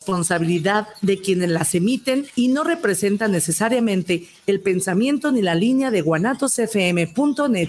responsabilidad de quienes las emiten y no representan necesariamente el pensamiento ni la línea de guanatosfm.net.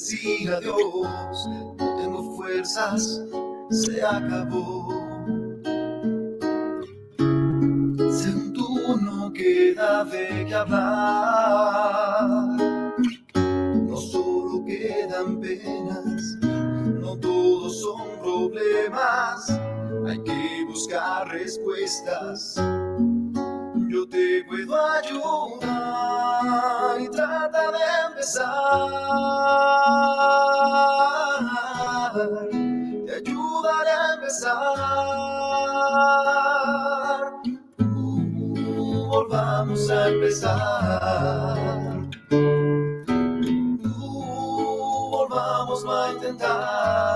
Decir adiós. No tengo fuerzas, se acabó. Según no queda de qué hablar. No solo quedan penas, no todos son problemas. Hay que buscar respuestas te puedo ayudar y trata de empezar. Te ayudaré a empezar. Uh, volvamos a empezar. Uh, volvamos a intentar.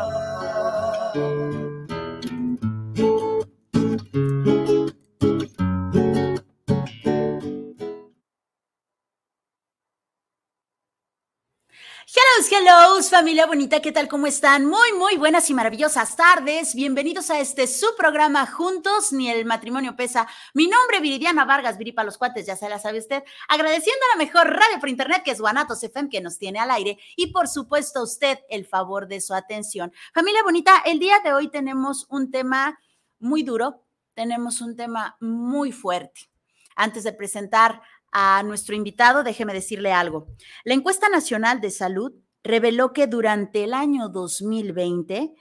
Hello, hello, familia bonita, ¿qué tal? ¿Cómo están? Muy, muy buenas y maravillosas tardes. Bienvenidos a este su programa Juntos, ni el matrimonio pesa. Mi nombre es Viridiana Vargas, Viripa los cuates, ya se la sabe usted. Agradeciendo a la mejor radio por internet que es Guanatos FM, que nos tiene al aire. Y por supuesto, a usted el favor de su atención. Familia bonita, el día de hoy tenemos un tema muy duro, tenemos un tema muy fuerte. Antes de presentar a nuestro invitado, déjeme decirle algo. La encuesta nacional de salud reveló que durante el año 2020,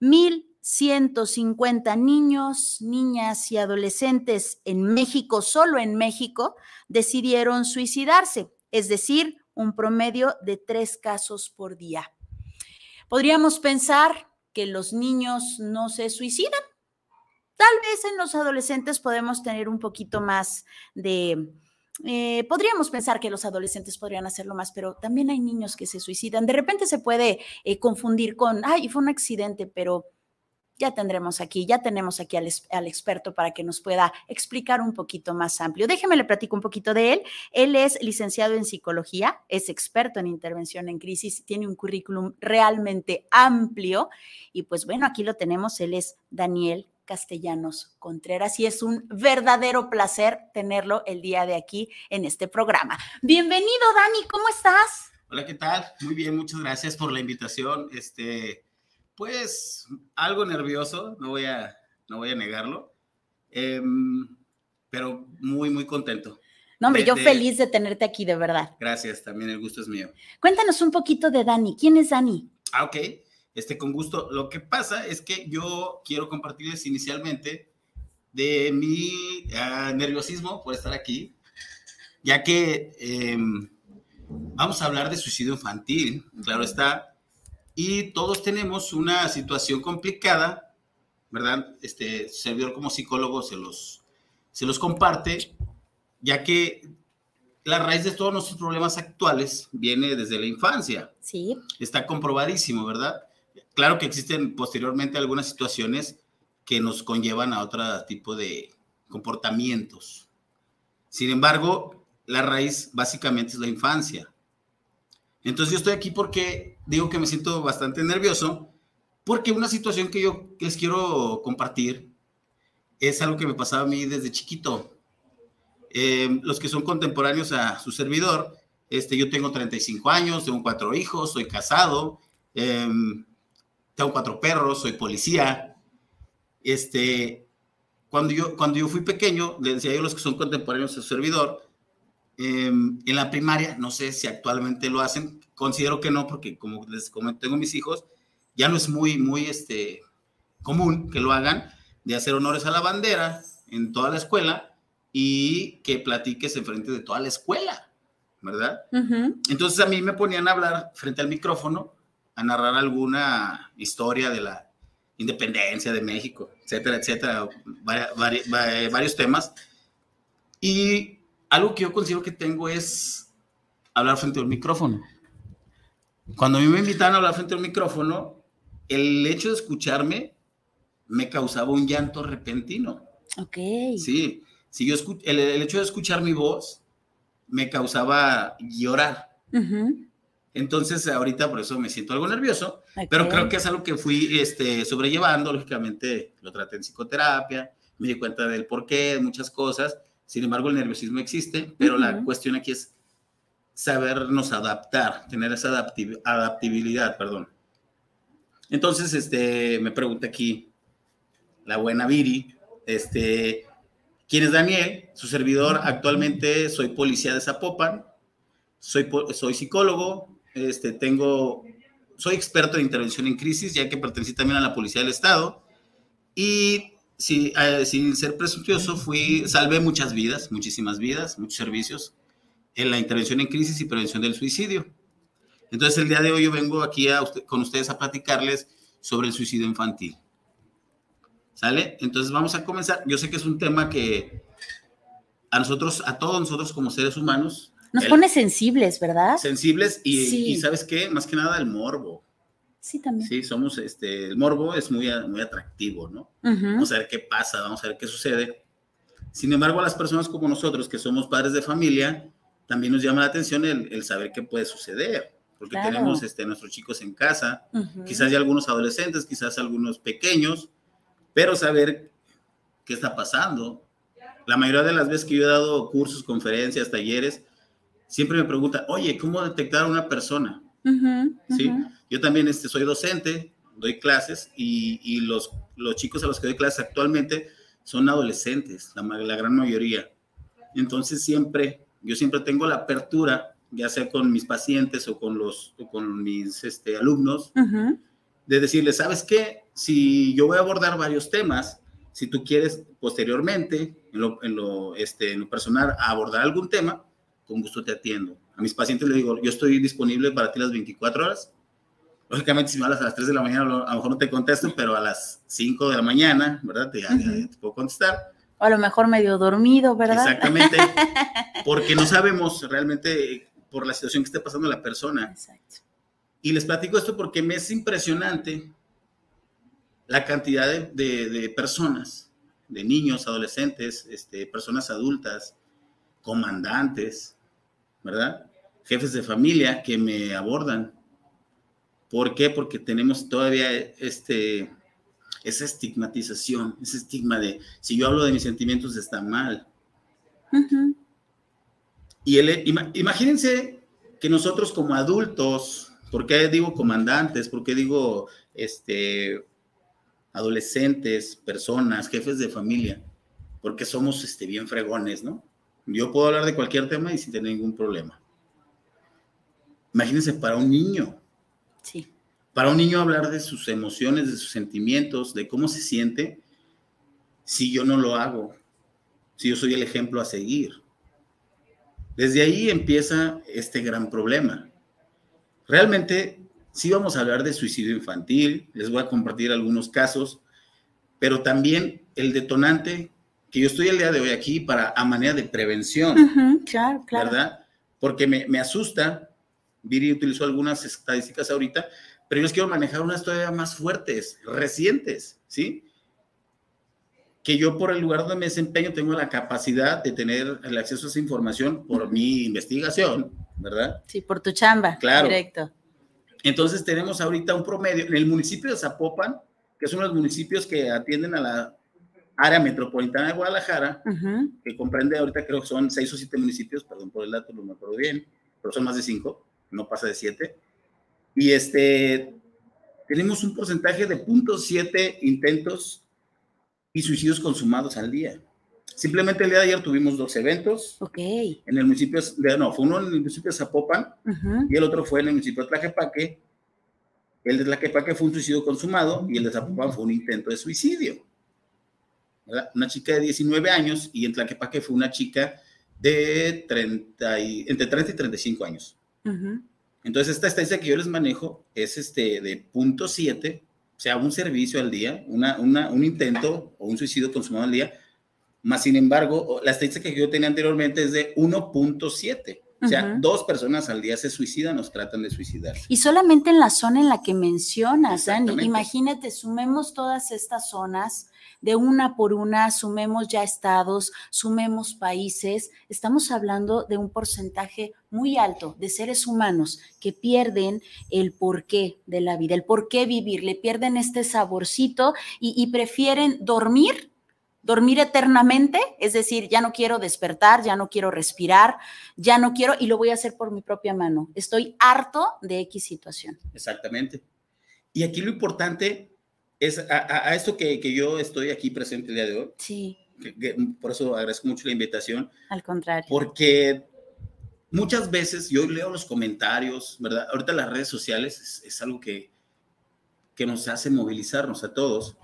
1.150 niños, niñas y adolescentes en México, solo en México, decidieron suicidarse, es decir, un promedio de tres casos por día. Podríamos pensar que los niños no se suicidan. Tal vez en los adolescentes podemos tener un poquito más de eh, podríamos pensar que los adolescentes podrían hacerlo más, pero también hay niños que se suicidan. De repente se puede eh, confundir con, ay, fue un accidente, pero ya tendremos aquí, ya tenemos aquí al, al, experto para que nos pueda explicar un poquito más amplio. Déjeme le platico un poquito de él. Él es licenciado en psicología, es experto en intervención en crisis, tiene un currículum realmente amplio y pues bueno, aquí lo tenemos, él es Daniel Castellanos Contreras y es un verdadero placer tenerlo el día de aquí en este programa. Bienvenido, Dani, ¿cómo estás? Hola, ¿qué tal? Muy bien, muchas gracias por la invitación. Este, pues algo nervioso, no voy a, no voy a negarlo, em, pero muy, muy contento. No, hombre, yo feliz de tenerte aquí, de verdad. Gracias, también el gusto es mío. Cuéntanos un poquito de Dani. ¿Quién es Dani? Ah, ok este, con gusto. Lo que pasa es que yo quiero compartirles inicialmente de mi ah, nerviosismo por estar aquí, ya que em, vamos a hablar de suicidio infantil, claro está, y todos tenemos una situación complicada, ¿verdad? Este servidor como psicólogo se los, se los comparte, ya que la raíz de todos nuestros problemas actuales viene desde la infancia. Sí. Está comprobadísimo, ¿verdad? Claro que existen posteriormente algunas situaciones que nos conllevan a otro tipo de comportamientos. Sin embargo, la raíz básicamente es la infancia. Entonces yo estoy aquí porque digo que me siento bastante nervioso, porque una situación que yo les quiero compartir es algo que me pasaba a mí desde chiquito. Eh, los que son contemporáneos a su servidor, este, yo tengo 35 años, tengo cuatro hijos, soy casado, eh, tengo cuatro perros, soy policía. Este, cuando yo, cuando yo fui pequeño, decía yo a los que son contemporáneos de su servidor, em, en la primaria, no sé si actualmente lo hacen, considero que no, porque como les comento, tengo mis hijos, ya no es muy, muy este, común que lo hagan, de hacer honores a la bandera en toda la escuela y que platiques en frente de toda la escuela, ¿verdad? Ujú. Entonces a mí me ponían a hablar frente al micrófono, a narrar alguna historia de la independencia de México, etcétera, etcétera, vari- vari- va- varios temas. Y algo que yo considero que tengo es hablar frente al micrófono. Cuando a mí me invitaban a hablar frente al micrófono, el hecho de escucharme me causaba un llanto repentino. Ok. Sí, si yo escu- el, el hecho de escuchar mi voz me causaba llorar. Ujú. Entonces, ahorita por eso me siento algo nervioso, pero creo que es algo que fui este, sobrellevando. Lógicamente, lo traté en psicoterapia, me di cuenta del porqué, de muchas cosas. Sin embargo, el nerviosismo existe, pero la cuestión aquí es sabernos adaptar, tener esa adaptabilidad, perdón. Entonces, este, me pregunta aquí la buena Viri, este, ¿quién es Daniel? Su servidor, actualmente soy policía de Zapopan, soy, soy psicólogo, este, tengo, soy experto en intervención en crisis, ya que pertenecí también a la Policía del Estado, y eh, sin ser presuncioso, fui, salvé muchas vidas, muchísimas vidas, muchos servicios en la intervención en crisis y prevención del suicidio. Entonces, el día de hoy yo vengo aquí a usted- con ustedes a platicarles sobre el suicidio infantil. ¿Sale? Entonces vamos a comenzar. Yo sé que es un tema que a nosotros, a todos nosotros como seres humanos, Nos el- pone sensibles, ¿verdad? sensibles y, Sí. y ¿sabes qué? Más que nada el morbo. Sí, también. Sí, somos, este, el morbo es muy, muy atractivo, ¿no? Ujú. Vamos a ver qué pasa, vamos a ver qué sucede. Sin embargo, a las personas como nosotros, que somos padres de familia, también nos llama la atención el, el saber qué puede suceder, porque Claro. tenemos este, nuestros chicos en casa, Ujú. quizás ya algunos adolescentes, quizás algunos pequeños, pero saber qué está pasando. La mayoría de las veces que yo he dado cursos, conferencias, talleres, siempre me preguntan, oye, ¿cómo detectar a una persona? ¿Sí? Yo también este, soy docente, doy clases y, y los, los chicos a los que doy clases actualmente son adolescentes, la, la gran mayoría. Entonces siempre, yo siempre tengo la apertura, ya sea con mis pacientes o con, los, o con mis este, alumnos, de decirles, ¿sabes qué? Si yo voy a abordar varios temas, si tú quieres posteriormente, en lo, en lo, este, en lo personal, abordar algún tema, con gusto te atiendo. A mis pacientes les digo, yo estoy disponible para ti las 24 horas. Lógicamente, si me hablas a las 3 de la mañana, a lo mejor no te contesto, pero a las 5 de la mañana, ¿verdad? Te, puedo contestar. O a lo mejor medio dormido, ¿verdad? Exactamente. Porque no sabemos realmente eh, por la situación que esté pasando la persona. Exacto. Y les platico esto porque me es impresionante la cantidad de, de- de personas, de niños, adolescentes, este, personas adultas, comandantes, ¿verdad? Jefes de familia que me abordan. ¿Por qué? Porque tenemos todavía este, esa estigmatización, ese estigma de si yo hablo de mis sentimientos está mal. Y imagínense que nosotros como adultos, ¿por qué digo comandantes? ¿Por qué digo este, adolescentes, personas, jefes de familia? Porque somos este, bien fregones, ¿no? Yo puedo hablar de cualquier tema y sin tener ningún problema. Imagínense para un niño, Sí. para un niño hablar de sus emociones, de sus sentimientos, de cómo se siente, si yo no lo hago, si yo soy el ejemplo a seguir. Desde ahí empieza este gran problema. Realmente, sí vamos a hablar de suicidio infantil, les voy a compartir algunos casos, pero también el detonante que yo estoy el día de hoy aquí para a manera de prevención. Claro, claro. ¿verdad? Porque me, me asusta. Viri utilizó algunas estadísticas ahorita, pero yo les quiero manejar unas todavía más fuertes, recientes, ¿sí? Que yo por el lugar donde me desempeño tengo la capacidad de tener el acceso a esa información por mi investigación, ¿verdad? Sí, por tu chamba. Claro. Directo. Entonces tenemos ahorita un promedio en el municipio de Zapopan, que es uno de los municipios que atienden a la área metropolitana de Guadalajara, Ujú. que comprende ahorita creo que son seis o siete municipios, perdón por el dato, no me acuerdo bien, pero son más de cinco, no pasa de siete. Y este, tenemos un porcentaje de 0.7 intentos y suicidios consumados al día. Simplemente el día de ayer tuvimos dos eventos Ok. en el municipio, de, no, fue uno en el municipio de Zapopan Ujú. y el otro fue en el municipio de Tlaquepaque. El de Tlaquepaque fue un suicidio consumado y el de Zapopan fue un intento de suicidio. ¿Verdad? Una chica de 19 años y en Tlaquepaque fue una chica de 30 y, entre 30 y 35 años. Ujú. Entonces, esta estadística que yo les manejo es este de punto 7, o sea, un servicio al día, una, una- un intento o un suicidio consumado al día, más sin embargo, la estadística que yo tenía anteriormente es de 1.7. O sea, dos personas al día se suicidan o tratan de suicidar. Y solamente en la zona en la que mencionas, Dani. Imagínate, sumemos todas estas zonas de una por una, sumemos ya estados, sumemos países. Estamos hablando de un porcentaje muy alto de seres humanos que pierden el porqué de la vida, el porqué vivir, le pierden este saborcito y, y prefieren dormir. Dormir eternamente, es decir, ya no quiero despertar, ya no quiero respirar, ya no quiero y lo voy a hacer por mi propia mano. Estoy harto de X situación. Exactamente. Y aquí lo importante es a, a- a esto que, que yo estoy aquí presente el día de hoy, Sí, que- que por eso agradezco mucho la invitación, al contrario. porque muchas veces yo leo los comentarios, ¿verdad? Ahorita las redes sociales es, es algo que, que nos hace movilizarnos a todos.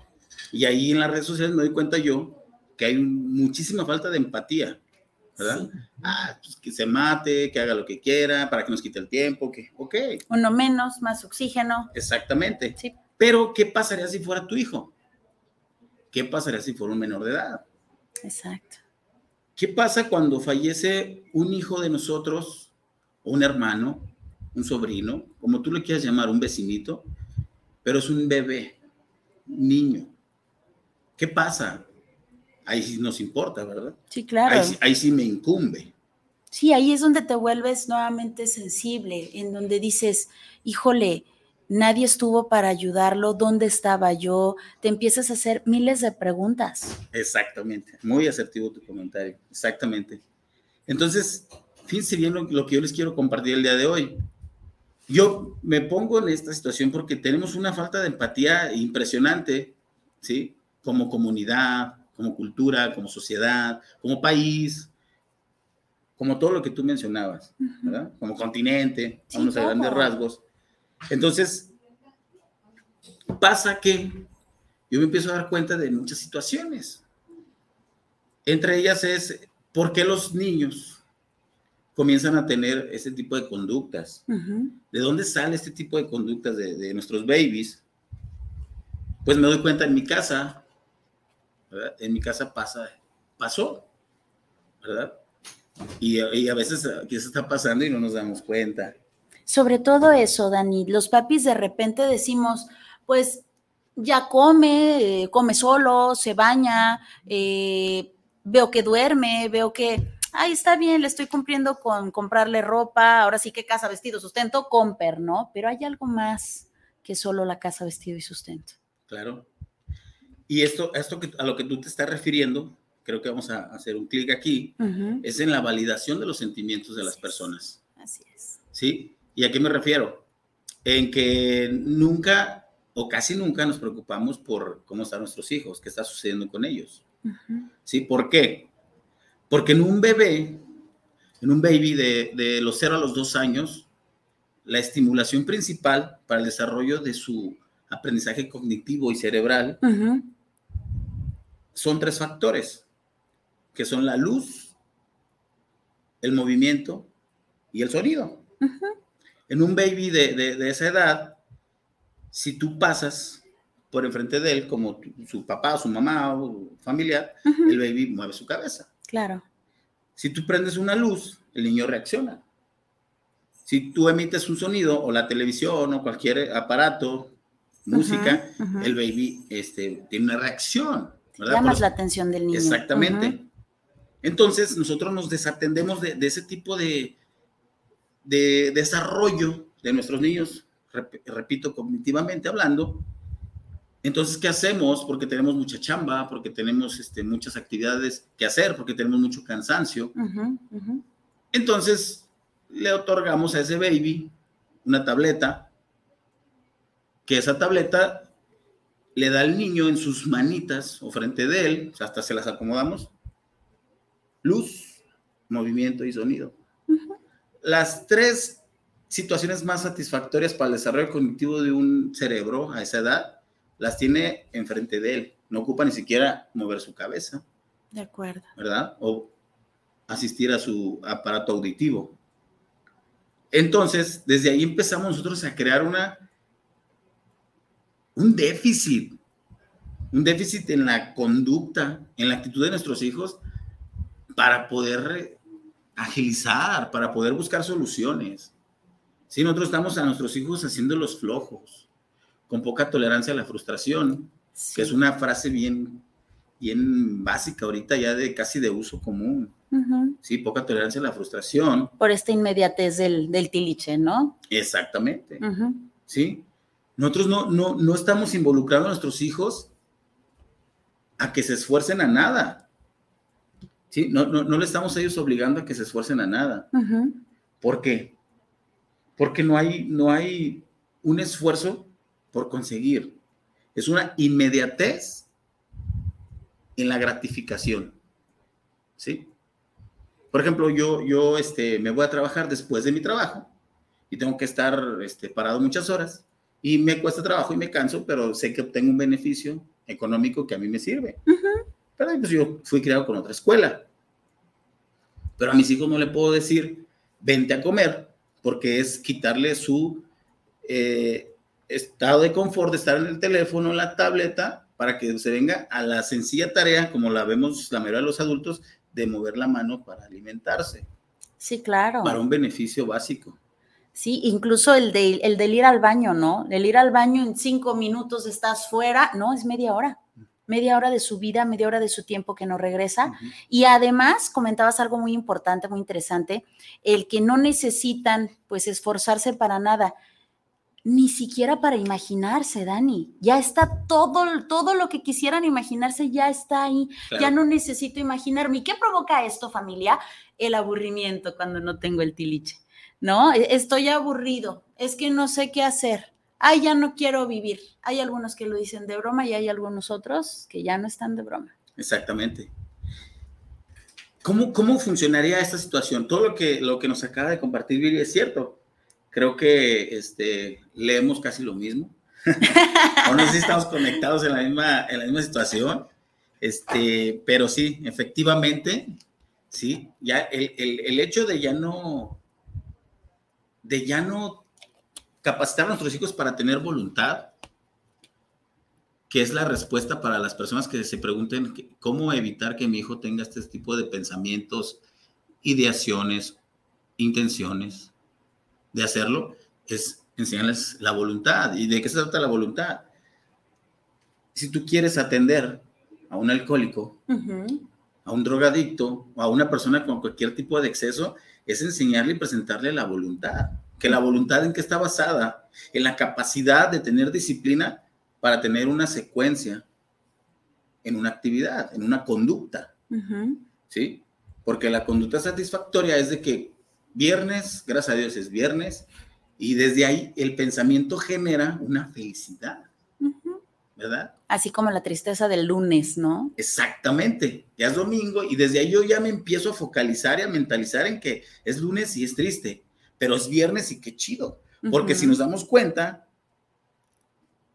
Y ahí en las redes sociales me doy cuenta yo que hay muchísima falta de empatía, ¿verdad? Ah, pues que se mate, que haga lo que quiera, para que nos quite el tiempo, que, ok, Uno menos, más oxígeno. exactamente. Sí. Pero, ¿qué pasaría si fuera tu hijo? ¿Qué pasaría si fuera un menor de edad? Exacto. ¿Qué pasa cuando fallece un hijo de nosotros, un hermano, un sobrino, como tú le quieras llamar, un vecinito, pero es un bebé, un niño? ¿Qué pasa? Ahí sí nos importa, ¿verdad? Sí, claro. Ahí, sí- ahí sí me incumbe. Sí, ahí es donde te vuelves nuevamente sensible, en donde dices, híjole, nadie estuvo para ayudarlo, ¿dónde estaba yo? Te empiezas a hacer miles de preguntas. Exactamente. Muy asertivo tu comentario. Exactamente. Entonces, fíjense bien lo, lo que yo les quiero compartir el día de hoy. Yo me pongo en esta situación porque tenemos una falta de empatía impresionante, ¿sí? Como comunidad, como cultura, como sociedad, como país, como todo lo que tú mencionabas, ¿verdad? Como continente, Sí, vámonos a grandes rasgos. Entonces, pasa que yo me empiezo a dar cuenta de muchas situaciones. Entre ellas es por qué los niños comienzan a tener ese tipo de conductas. Ujú. ¿De dónde sale este tipo de conductas de, de nuestros babies? Pues me doy cuenta en mi casa, ¿verdad? En mi casa pasa, pasó, ¿verdad? Y, y a veces se está pasando y no nos damos cuenta. Sobre todo eso, Dani, los papis de repente decimos, pues ya come, eh, come solo, se baña, eh, veo que duerme, veo que, ay, está bien, le estoy cumpliendo con comprarle ropa, ahora sí que casa, vestido, sustento, comper, ¿no? Pero hay algo más que solo la casa, vestido y sustento. Claro. Y esto, esto que, a lo que tú te estás refiriendo, creo que vamos a hacer un clic aquí, es en la validación de los sentimientos de las personas. Así es. ¿Sí? ¿Y a qué me refiero? En que nunca o casi nunca nos preocupamos por cómo están nuestros hijos, qué está sucediendo con ellos. ¿Sí? ¿Por qué? Porque en un bebé, en un baby de, de los 0 a los 2 años, la estimulación principal para el desarrollo de su aprendizaje cognitivo y cerebral ujú, son tres factores, que son la luz, el movimiento y el sonido. En un baby de, de- de esa edad, si tú pasas por enfrente de él como tu- su papá, su mamá o familiar, Ujú. el baby mueve su cabeza. Claro. Si tú prendes una luz, el niño reacciona. Si tú emites un sonido o la televisión o cualquier aparato, música, el baby este, tiene una reacción. ¿Verdad? Llamas los- la atención del niño. Exactamente. Entonces, nosotros nos desatendemos de, de ese tipo de, de desarrollo de nuestros niños, rep- repito, cognitivamente hablando. Entonces, ¿qué hacemos? Porque tenemos mucha chamba, porque tenemos este, muchas actividades que hacer, porque tenemos mucho cansancio. Entonces, le otorgamos a ese baby una tableta que esa tableta le da al niño en sus manitas o frente de él, o sea, hasta se las acomodamos, luz, movimiento y sonido. Las tres situaciones más satisfactorias para el desarrollo cognitivo de un cerebro a esa edad las tiene enfrente de él. No ocupa ni siquiera mover su cabeza, De acuerdo. ¿verdad? O asistir a su aparato auditivo. Entonces, desde ahí empezamos nosotros a crear una, un déficit, un déficit en la conducta, en la actitud de nuestros hijos para poder agilizar, para poder buscar soluciones. Si nosotros estamos a nuestros hijos haciéndolos flojos, con poca tolerancia a la frustración, que es una frase bien, bien básica ahorita ya de casi de uso común. Ujú. Sí, poca tolerancia a la frustración. Por esta inmediatez del, del tiliche, ¿no? Exactamente. ¿Sí? Nosotros no, no, no estamos involucrando a nuestros hijos a que se esfuercen a nada. ¿Sí? No, no, no le estamos a ellos obligando a que se esfuercen a nada. ¿Por qué? Porque no hay, no hay un esfuerzo por conseguir. Es una inmediatez en la gratificación. ¿Sí? Por ejemplo, yo, yo este, me voy a trabajar después de mi trabajo y tengo que estar este, parado muchas horas y me cuesta trabajo y me canso, pero sé que obtengo un beneficio económico que a mí me sirve. Pero pues yo fui criado con otra escuela. Pero a mis hijos no le puedo decir, vente a comer, porque es quitarle su eh, estado de confort de estar en el teléfono, en la tableta, para que se venga a la sencilla tarea, como la vemos la mayoría de los adultos, de mover la mano para alimentarse, Sí, claro. para un beneficio básico. Sí, incluso el, de, el del ir al baño, ¿no? El ir al baño en cinco minutos estás fuera, no, es media hora. Media hora de su vida, media hora de su tiempo que no regresa. Y además, comentabas algo muy importante, muy interesante, el que no necesitan, pues, esforzarse para nada, ni siquiera para imaginarse, Dani. Ya está todo, todo lo que quisieran imaginarse, ya está ahí. Claro. Ya no necesito imaginarme. ¿Y qué provoca esto, familia? El aburrimiento cuando no tengo el tiliche, ¿no? E- Estoy aburrido, es que no sé qué hacer. Ay, ya no quiero vivir. Hay algunos que lo dicen de broma y hay algunos otros que ya no están de broma. Exactamente. ¿Cómo, ¿Cómo funcionaría esta situación? Todo lo que, lo que nos acaba de compartir Viri es cierto. Creo que este, leemos casi lo mismo. sé si estamos conectados en la misma, en la misma situación. Este, pero sí, efectivamente, sí, ya el, el- el hecho de ya no, de ya no capacitar a nuestros hijos para tener voluntad, que es la respuesta para las personas que se pregunten cómo evitar que mi hijo tenga este tipo de pensamientos, ideaciones, intenciones de hacerlo, es enseñarles la voluntad. ¿Y de qué se trata la voluntad? Si tú quieres atender a un alcohólico, a un drogadicto o a una persona con cualquier tipo de exceso, es enseñarle y presentarle la voluntad. Que la voluntad en qué está basada? En la capacidad de tener disciplina para tener una secuencia en una actividad, en una conducta. ¿sí? Porque la conducta satisfactoria es de que viernes, gracias a Dios es viernes, y desde ahí el pensamiento genera una felicidad. ¿Verdad? Así como la tristeza del lunes, ¿no? Exactamente, ya es domingo y desde ahí yo ya me empiezo a focalizar y a mentalizar en que es lunes y es triste, pero es viernes y qué chido, porque si nos damos cuenta,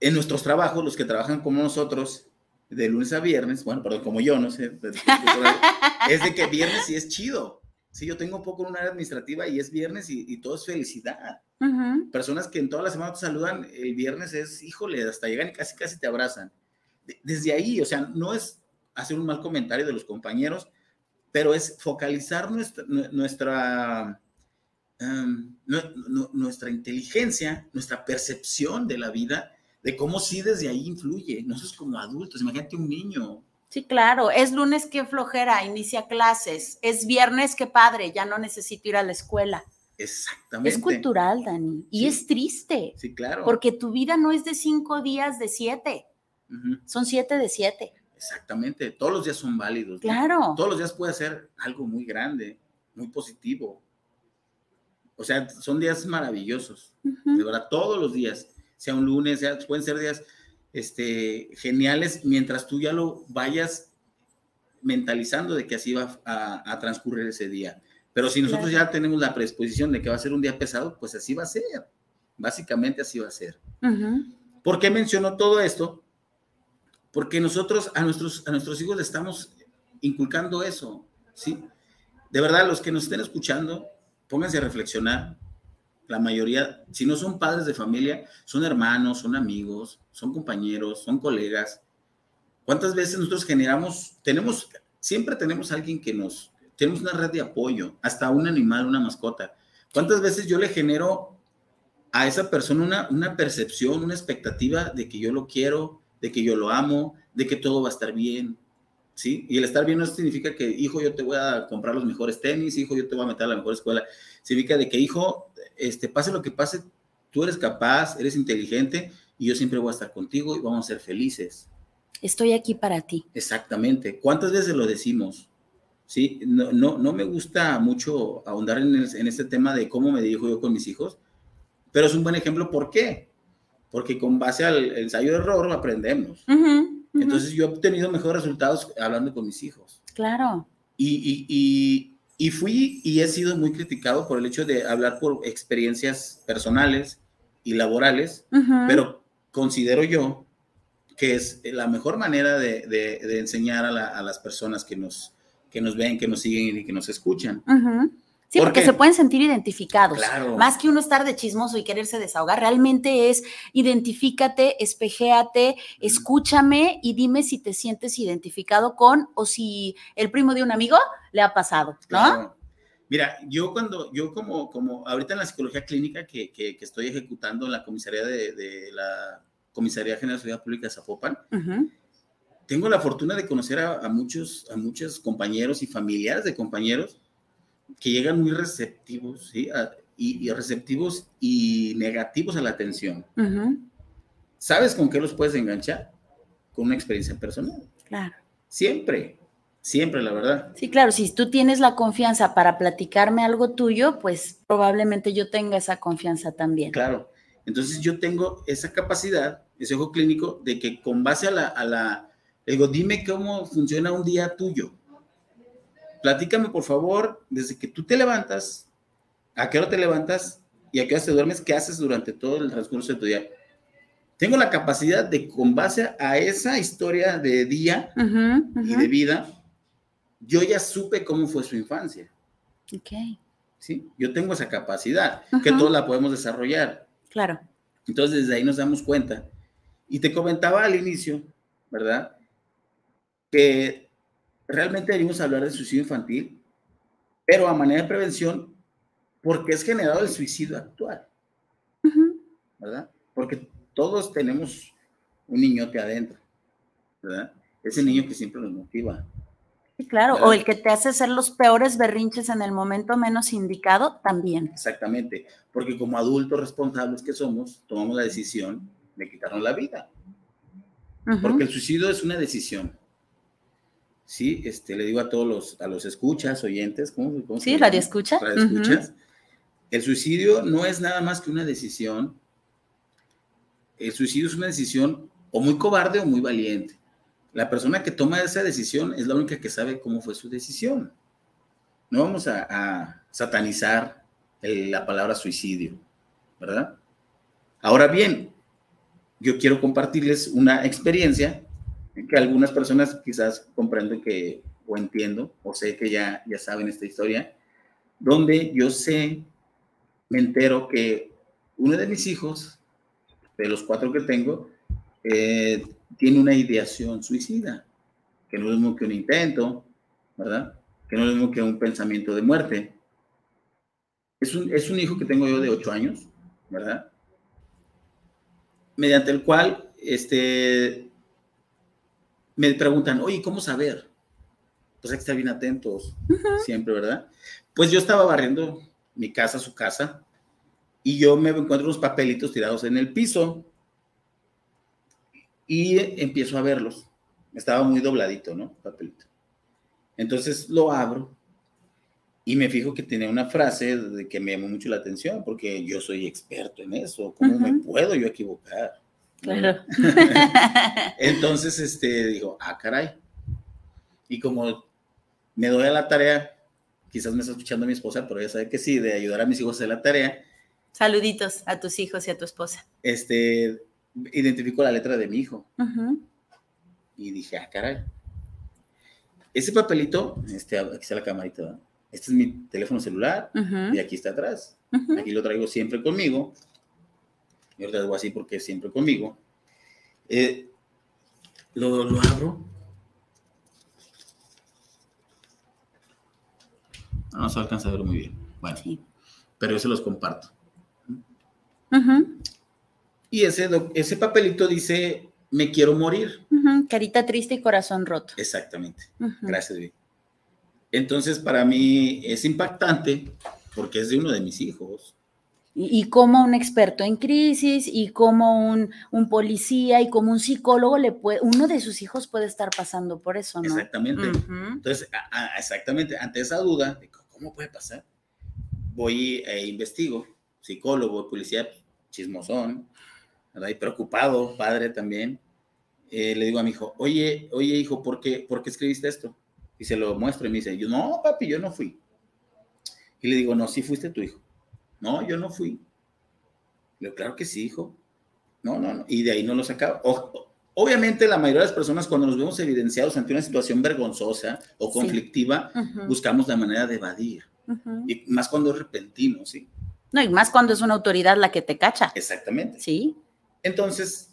en nuestros trabajos, los que trabajan como nosotros, de lunes a viernes, bueno, perdón, como yo, no sé, es de que viernes sí es chido. Sí, yo tengo un poco en un área administrativa y es viernes y, y todo es felicidad. Personas que en toda la semana te saludan, el viernes es, híjole, hasta llegan y casi casi te abrazan. De- desde ahí, o sea, no es hacer un mal comentario de los compañeros, pero es focalizar nuestra, nu- nuestra, em, nu- nu- nuestra inteligencia, nuestra percepción de la vida, de cómo sí desde ahí influye. Nosotros como adultos, imagínate un niño. Sí, claro. Es lunes, qué flojera, inicia clases. Es viernes, qué padre, ya no necesito ir a la escuela. Exactamente. Es cultural, Dani. Y Sí. es triste, Sí, claro. porque tu vida no es de cinco días de siete, son siete de siete. Exactamente. Todos los días son válidos. ¿no? Claro. todos los días puede ser algo muy grande, muy positivo. O sea, son días maravillosos, de verdad, todos los días. sea un lunes, sea, pueden ser días este, geniales mientras tú ya lo vayas mentalizando de que así va a, a transcurrir ese día. Pero si nosotros ya tenemos la predisposición de que va a ser un día pesado, pues así va a ser. Básicamente así va a ser. ¿Por qué menciono todo esto? Porque nosotros a nuestros, a nuestros hijos le estamos inculcando eso, ¿sí? De verdad, los que nos estén escuchando, pónganse a reflexionar. La mayoría, si no son padres de familia, son hermanos, son amigos, son compañeros, son colegas. ¿Cuántas veces nosotros generamos, tenemos, siempre tenemos alguien que nos, tenemos una red de apoyo, hasta un animal, una mascota. ¿Cuántas veces yo le genero a esa persona una, una percepción, una expectativa de que yo lo quiero, de que yo lo amo, de que todo va a estar bien? ¿Sí? Y el estar bien no significa que, hijo, yo te voy a comprar los mejores tenis, hijo, yo te voy a meter a la mejor escuela. Significa de que, hijo, este, pase lo que pase, tú eres capaz, eres inteligente y yo siempre voy a estar contigo y vamos a ser felices. Estoy aquí para ti. Exactamente. ¿Cuántas veces lo decimos? Sí, no, no, no me gusta mucho ahondar en, en este tema de cómo me dirijo yo con mis hijos, pero es un buen ejemplo. ¿Por qué? Porque con base al ensayo de error aprendemos. Entonces yo he obtenido mejores resultados hablando con mis hijos. Claro. Y, y, y, y fui y he sido muy criticado por el hecho de hablar por experiencias personales y laborales, pero considero yo que es la mejor manera de, de- de enseñar a, la- a las personas que nos, que nos ven, que nos siguen y que nos escuchan. Ujú. Sí, ¿Por porque qué? se pueden sentir identificados. Claro. Más que uno estar de chismoso y quererse desahogar, realmente es identifícate, espejéate, escúchame y dime si te sientes identificado con o si el primo de un amigo le ha pasado, ¿no? Claro. Mira, yo cuando, yo como, como ahorita en la psicología clínica que, que- que estoy ejecutando en la comisaría de, de la Comisaría General de Seguridad Pública de Zapopan, tengo la fortuna de conocer a, a muchos, a muchos compañeros y familiares de compañeros que llegan muy receptivos, ¿sí? A- y, y receptivos y negativos a la atención. ¿Sabes con qué los puedes enganchar? Con una experiencia personal. Claro. Siempre, siempre, la verdad. Sí, claro, si tú tienes la confianza para platicarme algo tuyo, pues probablemente yo tenga esa confianza también. Claro. Entonces yo tengo esa capacidad, ese ojo clínico, de que con base a la, a la, digo, dime cómo funciona un día tuyo. Platícame, por favor, desde que tú te levantas, a qué hora te levantas y a qué hora te duermes, qué haces durante todo el transcurso de tu día. Tengo la capacidad de, con base a esa historia de día y de vida, yo ya supe cómo fue su infancia. Ok, ¿sí? Yo tengo esa capacidad, que todos la podemos desarrollar. claro. Entonces, desde ahí nos damos cuenta. Y te comentaba al inicio, ¿verdad? Que realmente venimos a hablar de suicidio infantil, pero a manera de prevención, porque es generado el suicidio actual. ¿verdad? Porque todos tenemos un niñote adentro, ¿verdad? Ese niño que siempre nos motiva. Sí, claro. O el que te hace hacer los peores berrinches en el momento menos indicado, también. Exactamente. Porque como adultos responsables que somos, tomamos la decisión de quitarnos la vida. Porque el suicidio es una decisión. Sí, este, le digo a todos los, a los escuchas, oyentes, ¿cómo, cómo Sí, radio escucha. Radio escuchas. El suicidio no es nada más que una decisión. El suicidio es una decisión o muy cobarde o muy valiente. La persona que toma esa decisión es la única que sabe cómo fue su decisión. No vamos a, a satanizar el- la palabra suicidio, ¿verdad? Ahora bien, yo quiero compartirles una experiencia que algunas personas quizás comprenden que, o entiendo, o sé que ya, ya saben esta historia, donde yo sé, me entero que uno de mis hijos, de los cuatro que tengo, eh, tiene una ideación suicida, que no es lo mismo que un intento, ¿verdad? Que no es lo mismo que un pensamiento de muerte. Es un, es un hijo que tengo yo de ocho años, ¿verdad? Mediante el cual, este, me preguntan, oye, ¿cómo saber? Pues hay que estar bien atentos, siempre, ¿verdad? Pues yo estaba barriendo mi casa, su casa, y yo me encuentro unos papelitos tirados en el piso y empiezo a verlos. Estaba muy dobladito, ¿no? Papelito. Entonces lo abro Y me fijo que tenía una frase de que me llamó mucho la atención, porque yo soy experto en eso. ¿Cómo me puedo yo equivocar? Claro. Entonces, este, dijo, ah, caray. Y como me doy a la tarea, quizás me está escuchando mi esposa, pero ella sabe que sí, de ayudar a mis hijos a hacer la tarea, Saluditos a tus hijos y a tu esposa. este, identifico la letra de mi hijo. Ujú. Y dije, ah, caray. Ese papelito, este, aquí está la camarita, ¿verdad? Este es mi teléfono celular y aquí está atrás. Aquí lo traigo siempre conmigo. Y ahorita digo así porque es siempre conmigo. Eh, lo, lo abro. No se alcanza a ver muy bien. Bueno, Sí. pero yo se los comparto. Y ese, ese papelito dice, me quiero morir. Carita triste y corazón roto. Exactamente. Gracias, Vic. Entonces, para mí es impactante porque es de uno de mis hijos. Y, y como un experto en crisis y como un, un policía y como un psicólogo le puede, uno de sus hijos puede estar pasando por eso, ¿no? Exactamente. Ujú. Entonces, a- a- exactamente, ante esa duda, de ¿cómo puede pasar? Voy e investigo, psicólogo, policía, chismosón, ¿verdad? Y preocupado, padre también. Eh, le digo a mi hijo, oye, oye, hijo, ¿por qué, ¿por qué escribiste esto? Y se lo muestro y me dice, yo, no, papi, yo no fui. Y le digo, no, sí fuiste tu hijo. No, yo no fui. Le digo, claro que sí, hijo. No, no, no. Y de ahí no lo sacaba. O- obviamente, la mayoría de las personas, cuando nos vemos evidenciados ante una situación vergonzosa o Sí. conflictiva, buscamos la manera de evadir. Y más cuando es repentino, ¿sí? No, y más cuando es una autoridad la que te cacha. Exactamente. Sí. Entonces,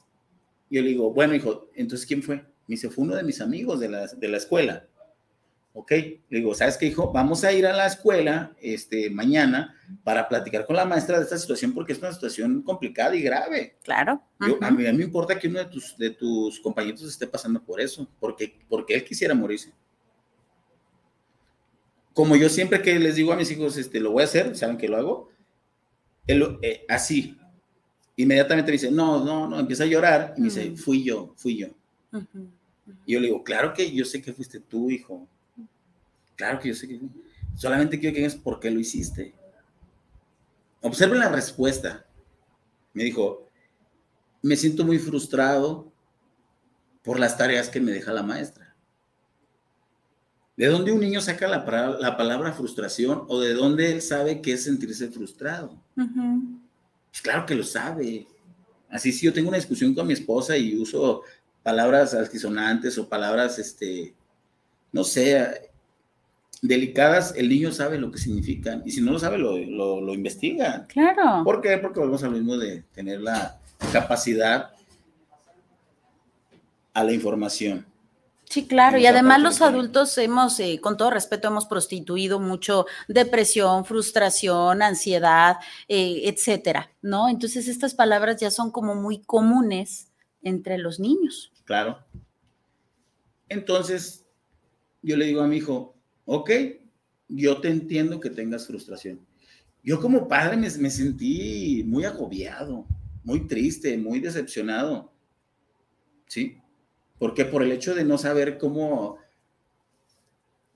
yo le digo, bueno, hijo, entonces, ¿quién fue? Me dice, fue uno de mis amigos de la, de la escuela. Ok, le digo, ¿sabes qué, hijo? Vamos a ir a la escuela este, mañana para platicar con la maestra de esta situación porque es una situación complicada y grave. Claro. Yo, a, mí, a mí me importa que uno de tus, de tus compañeros esté pasando por eso, porque, porque él quisiera morirse. Como yo siempre que les digo a mis hijos, este, lo voy a hacer, saben que lo hago, él eh, así. Inmediatamente me dice, no, no, no, empieza a llorar y me dice, fui yo, fui yo. Y yo le digo, claro que yo sé que fuiste tú, hijo. Claro que yo sé que Solamente quiero que digas por qué lo hiciste. Observen la respuesta. Me dijo, me siento muy frustrado por las tareas que me deja la maestra. ¿De dónde un niño saca la, palabra frustración o de dónde él sabe qué es sentirse frustrado? Pues claro que lo sabe. Así si yo tengo una discusión con mi esposa y uso palabras altisonantes o palabras, este, no sé, delicadas, el niño sabe lo que significan. Y si no lo sabe, lo, lo, lo investiga. Claro. ¿Por qué? Porque volvemos a lo mismo de tener la capacidad a la información. Sí, claro. Y además los adultos hemos, eh, con todo respeto, hemos prostituido mucho depresión, frustración, ansiedad, eh, etcétera, ¿no? Entonces estas palabras ya son como muy comunes entre los niños. Claro. Entonces, yo le digo a mi hijo, ok, yo te entiendo que tengas frustración. Yo como padre me, me sentí muy agobiado, muy triste, muy decepcionado. ¿Sí? Porque por el hecho de no saber cómo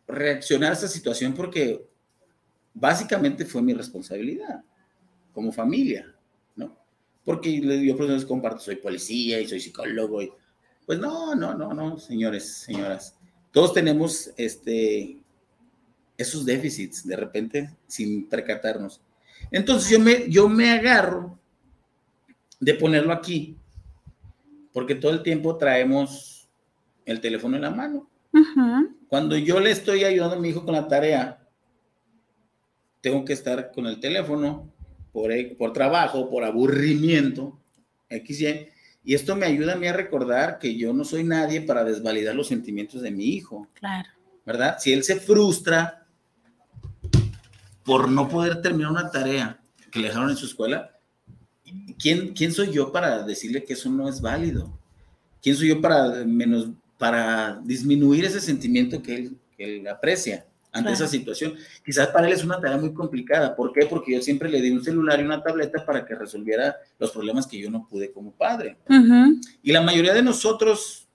reaccionar a esta situación, porque básicamente fue mi responsabilidad como familia, ¿no? Porque yo por eso les comparto, soy policía y soy psicólogo y pues no, no, no, no, señores, señoras. Todos tenemos este, esos déficits de repente sin percatarnos. Entonces yo me, yo me agarro de ponerlo aquí, porque todo el tiempo traemos el teléfono en la mano. Ujú. Cuando yo le estoy ayudando a mi hijo con la tarea, tengo que estar con el teléfono por, por trabajo, por aburrimiento, XY, y esto me ayuda a mí a recordar que yo no soy nadie para desvalidar los sentimientos de mi hijo, Claro. ¿verdad? Si él se frustra por no poder terminar una tarea que le dejaron en su escuela, ¿quién, quién soy yo para decirle que eso no es válido? ¿Quién soy yo para menos para disminuir ese sentimiento que él, que él aprecia ante Claro. esa situación? Quizás para él es una tarea muy complicada. ¿Por qué? Porque yo siempre le di un celular y una tableta para que resolviera los problemas que yo no pude como padre. Ujú. Y la mayoría de nosotros,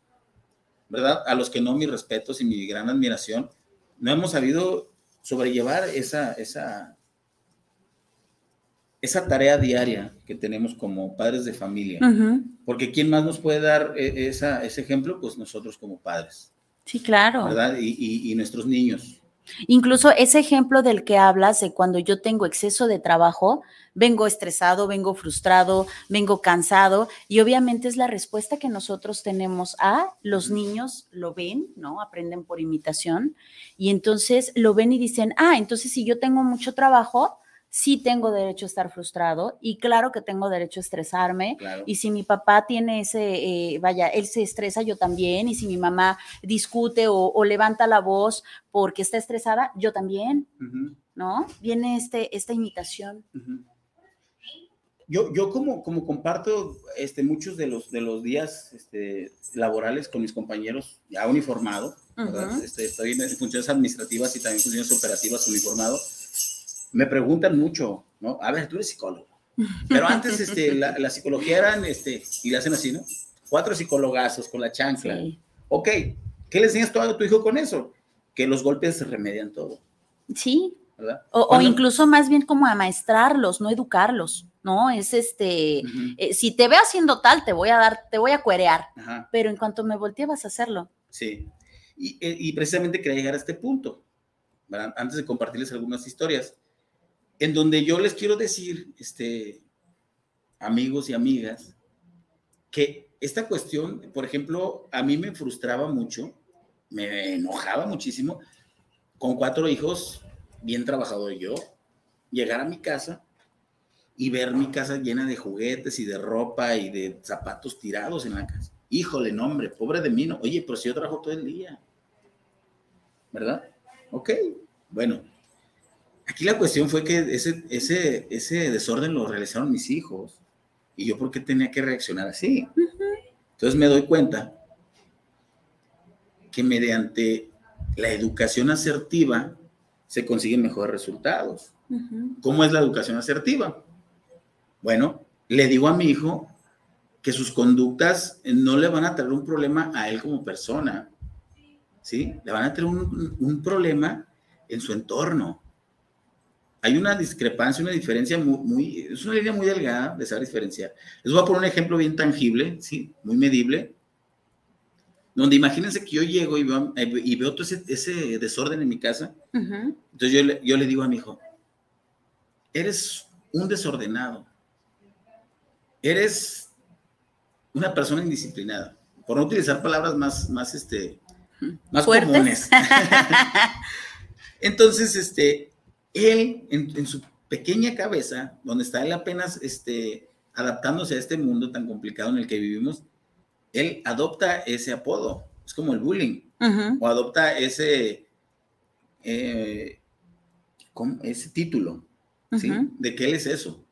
¿verdad? A los que no mis respetos y mi gran admiración, no hemos sabido sobrellevar esa, esa, esa tarea diaria que tenemos como padres de familia. Porque ¿quién más nos puede dar eh, esa, ese ejemplo? Pues nosotros como padres, Sí, claro. ¿verdad? Y, y- y nuestros niños. Incluso ese ejemplo del que hablas de cuando yo tengo exceso de trabajo, vengo estresado, vengo frustrado, vengo cansado y obviamente es la respuesta que nosotros tenemos a los niños lo ven, ¿no? Aprenden por imitación y entonces lo ven y dicen, ah, entonces si yo tengo mucho trabajo, sí tengo derecho a estar frustrado y claro que tengo derecho a estresarme Claro. y si mi papá tiene ese, eh, vaya, él se estresa, yo también. Y si mi mamá discute o, o levanta la voz porque está estresada, yo también, ¿no? Viene este, esta imitación. Yo, yo como, como comparto este, muchos de los, de los días este, laborales con mis compañeros ya uniformado. Ujú. Este, estoy en funciones administrativas y también funciones operativas uniformado, me preguntan mucho, ¿no? A ver, tú eres psicólogo. Pero antes este, la, la psicología eran, este, y le hacen así, ¿no? Cuatro psicólogazos con la chancla. Sí. Ok, ¿qué le enseñas tú a tu hijo con eso? Que los golpes se remedian todo, Sí. ¿verdad? O, incluso más bien como amaestrarlos, no educarlos, ¿no? Es este, eh, si te veo haciendo tal, te voy a dar, te voy a cuerear, Ajá. pero en cuanto me voltee vas a hacerlo. Sí, y, eh, y precisamente quería llegar a este punto, ¿verdad? antes de compartirles algunas historias, en donde yo les quiero decir, este, amigos y amigas, que esta cuestión, por ejemplo, a mí me frustraba mucho, me enojaba muchísimo, con cuatro hijos, bien trabajador yo, llegar a mi casa y ver mi casa llena de juguetes y de ropa y de zapatos tirados en la casa. Híjole, no, hombre, pobre de mí, no. Oye, pero si yo trabajo todo el día. ¿Verdad? Ok, bueno. Aquí la cuestión fue que ese, ese, ese desorden lo realizaron mis hijos. Y yo, ¿por qué tenía que reaccionar así? Entonces me doy cuenta que mediante la educación asertiva se consiguen mejores resultados. ¿Cómo es la educación asertiva? Bueno, le digo a mi hijo que sus conductas no le van a traer un problema a él como persona, ¿sí? Le van a traer un, un problema en su entorno. Hay una discrepancia, una diferencia muy, muy, es una línea muy delgada de saber diferenciar. Les voy a poner un ejemplo bien tangible, ¿sí? Muy medible, donde imagínense que yo llego y veo, y veo todo ese, ese desorden en mi casa, Ujú. entonces yo le, yo le digo a mi hijo, eres un desordenado, eres una persona indisciplinada, por no utilizar palabras más, más, este, más Fuertes. comunes. Entonces, este, él en, en su pequeña cabeza, donde está él apenas este, adaptándose a este mundo tan complicado en el que vivimos, él adopta ese apodo, es como el bullying Ujú. o adopta ese, eh, ese título, ¿sí? Ujú. De que él es eso.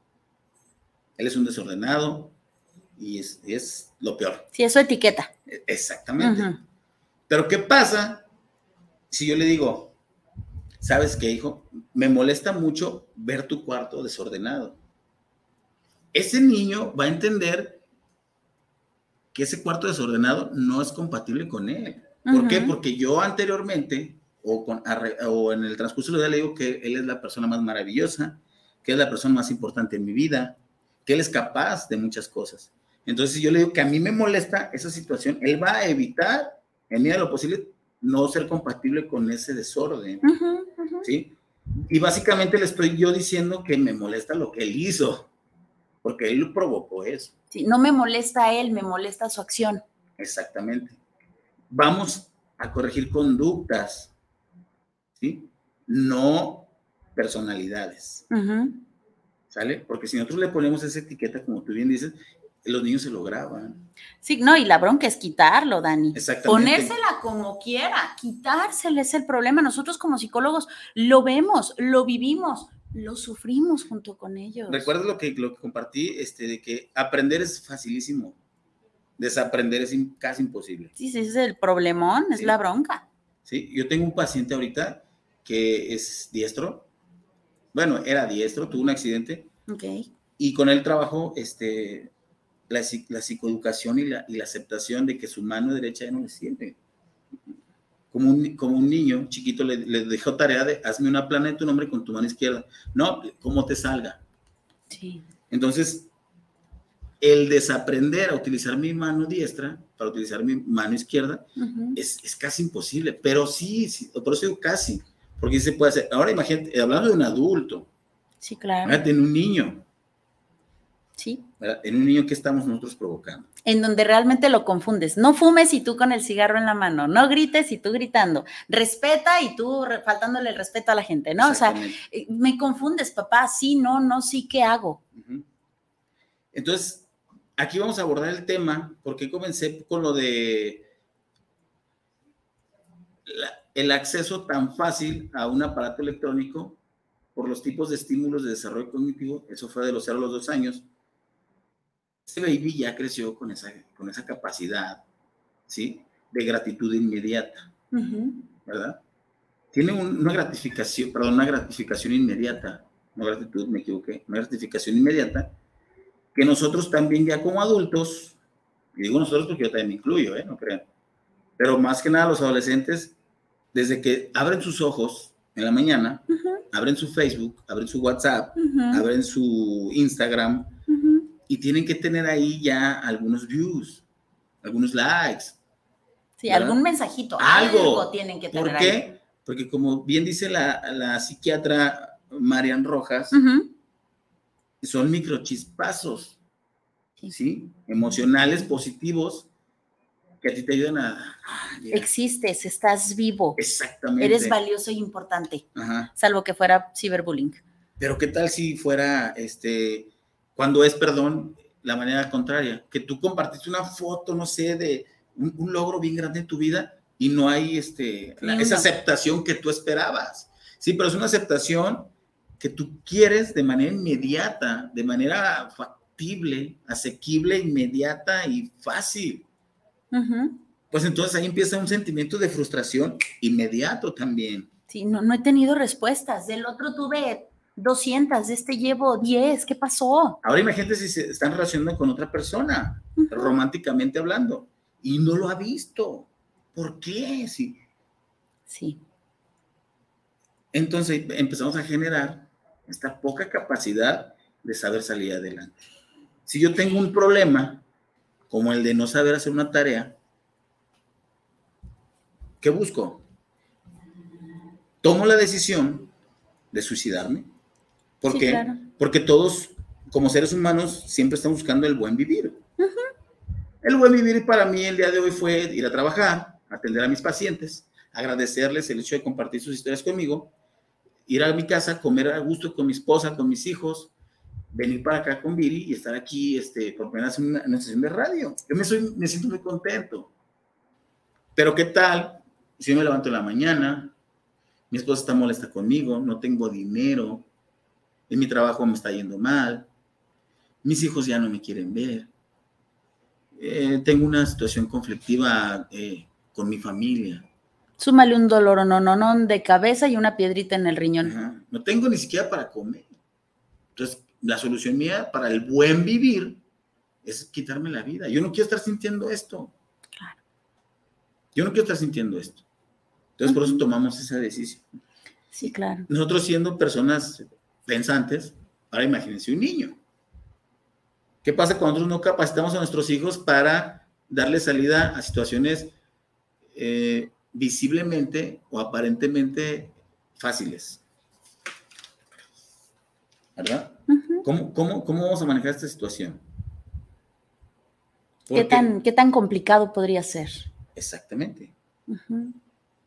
Él es un desordenado y es, es lo peor. Sí, eso etiqueta. E- Exactamente. Ujú. Pero ¿qué pasa si yo le digo, sabes qué, hijo? Me molesta mucho ver tu cuarto desordenado. Ese niño va a entender que ese cuarto desordenado no es compatible con él. ¿Por qué? Porque yo anteriormente, o, con- arre- o en el transcurso del día le digo que él es la persona más maravillosa, que es la persona más importante en mi vida, que él es capaz de muchas cosas. Entonces, yo le digo que a mí me molesta esa situación, él va a evitar, en medida de lo posible, no ser compatible con ese desorden. ¿sí? Y básicamente le estoy yo diciendo que me molesta lo que él hizo, porque él provocó eso. Sí, no me molesta a él, me molesta su acción. Exactamente. Vamos a corregir conductas, ¿sí? No personalidades. ¿sale? Porque si nosotros le ponemos esa etiqueta, como tú bien dices, los niños se lo graban. Sí, no, y la bronca es quitarlo, Dani. Exactamente. Ponérsela como quiera, quitársela es el problema. Nosotros como psicólogos lo vemos, lo vivimos, lo sufrimos junto con ellos. ¿Recuerdas lo que, lo que compartí? Este, de que aprender es facilísimo, desaprender es casi imposible. Sí, sí, es el problemón, es la bronca. ¿sí? Yo tengo un paciente ahorita que es diestro, bueno, era diestro, tuvo un accidente Ok. y con él trabajo este, la, la psicoeducación y la, y la aceptación de que su mano derecha ya no le sirve. como un, como un niño chiquito le, le dejó tarea de hazme una plana de tu nombre con tu mano izquierda. No, como te salga. Sí. Entonces, el desaprender a utilizar mi mano diestra para utilizar mi mano izquierda es, es casi imposible, pero sí, sí, por eso digo casi, porque se puede hacer. Ahora imagínate, hablando de un adulto, Sí, claro. imagínate en un niño, Sí. ¿verdad? en un niño que estamos nosotros provocando. En donde realmente lo confundes. No fumes y tú con el cigarro en la mano. No grites y tú gritando. Respeta y tú faltándole el respeto a la gente, ¿no? O sea, eh, me confundes, papá. Sí, no, no, sí, ¿qué hago? Entonces, aquí vamos a abordar el tema, porque comencé con lo de la- el acceso tan fácil a un aparato electrónico por los tipos de estímulos de desarrollo cognitivo, eso fue de los 0 a los 2 años. Ese baby ya creció con esa, con esa capacidad, ¿sí? De gratitud inmediata. ¿verdad? Tiene un- una gratificación, perdón, una gratificación inmediata, no gratitud, me equivoqué, una gratificación inmediata, que nosotros también ya como adultos, y digo nosotros porque yo también me incluyo, ¿eh? No crean, pero más que nada los adolescentes, desde que abren sus ojos en la mañana, Ujú, abren su Facebook, abren su WhatsApp, ujú, abren su Instagram, ujú. Y tienen que tener ahí ya algunos views, algunos likes, Sí, ¿verdad? algún mensajito. Algo. Algo, tienen que tener ¿Por ahí. qué? Porque como bien dice la, la psiquiatra Marian Rojas, Ujú. son microchispazos, Sí. ¿sí? Emocionales, positivos, que a ti te ayudan a... ah, Existes, estás vivo. exactamente. Eres valioso e importante, Ajá. salvo que fuera ciberbullying. Pero ¿qué tal si fuera, este, cuando es, perdón, la manera contraria? Que tú compartiste una foto, no sé, de un, un logro bien grande en tu vida y no hay este, la- esa aceptación que tú esperabas. Sí, pero es una aceptación que tú quieres de manera inmediata, de manera factible, asequible, inmediata y fácil. Ujú. Pues entonces ahí empieza un sentimiento de frustración inmediato también. Sí, no, no he tenido respuestas. Del otro tuve 200, de este llevo 10. ¿Qué pasó? Ahora imagínate si se están relacionando con otra persona, románticamente hablando, y no lo ha visto. ¿Por qué? Sí. Sí, Entonces empezamos a generar esta poca capacidad de saber salir adelante. Si yo tengo un problema, como el de no saber hacer una tarea, ¿qué busco? Tomo la decisión de suicidarme. ¿Por Sí, qué? claro. Porque todos, como seres humanos, siempre estamos buscando el buen vivir. El buen vivir para mí el día de hoy fue ir a trabajar, atender a mis pacientes, agradecerles el hecho de compartir sus historias conmigo, ir a mi casa, comer a gusto con mi esposa, con mis hijos, venir para acá con Viri y estar aquí este, por primera vez en una, una sesión de radio. Yo me, soy, me siento muy contento. Pero ¿qué tal si yo me levanto en la mañana, mi esposa está molesta conmigo, no tengo dinero, en mi trabajo me está yendo mal, mis hijos ya no me quieren ver, eh, tengo una situación conflictiva eh, con mi familia, súmale un dolor no, no, no, de cabeza y una piedrita en el riñón. Ajá. no tengo ni siquiera para comer. Entonces, la solución mía para el buen vivir es quitarme la vida. Yo no quiero estar sintiendo esto. Claro. Yo no quiero estar sintiendo esto. Entonces, por eso tomamos esa decisión. Sí, claro. Nosotros siendo personas pensantes, ahora imagínense un niño. ¿Qué pasa cuando nosotros no capacitamos a nuestros hijos para darle salida a situaciones eh, visiblemente o aparentemente fáciles? ¿Verdad? ¿Cómo, cómo, cómo vamos a manejar esta situación? ¿Qué tan, ¿Qué tan complicado podría ser? Exactamente.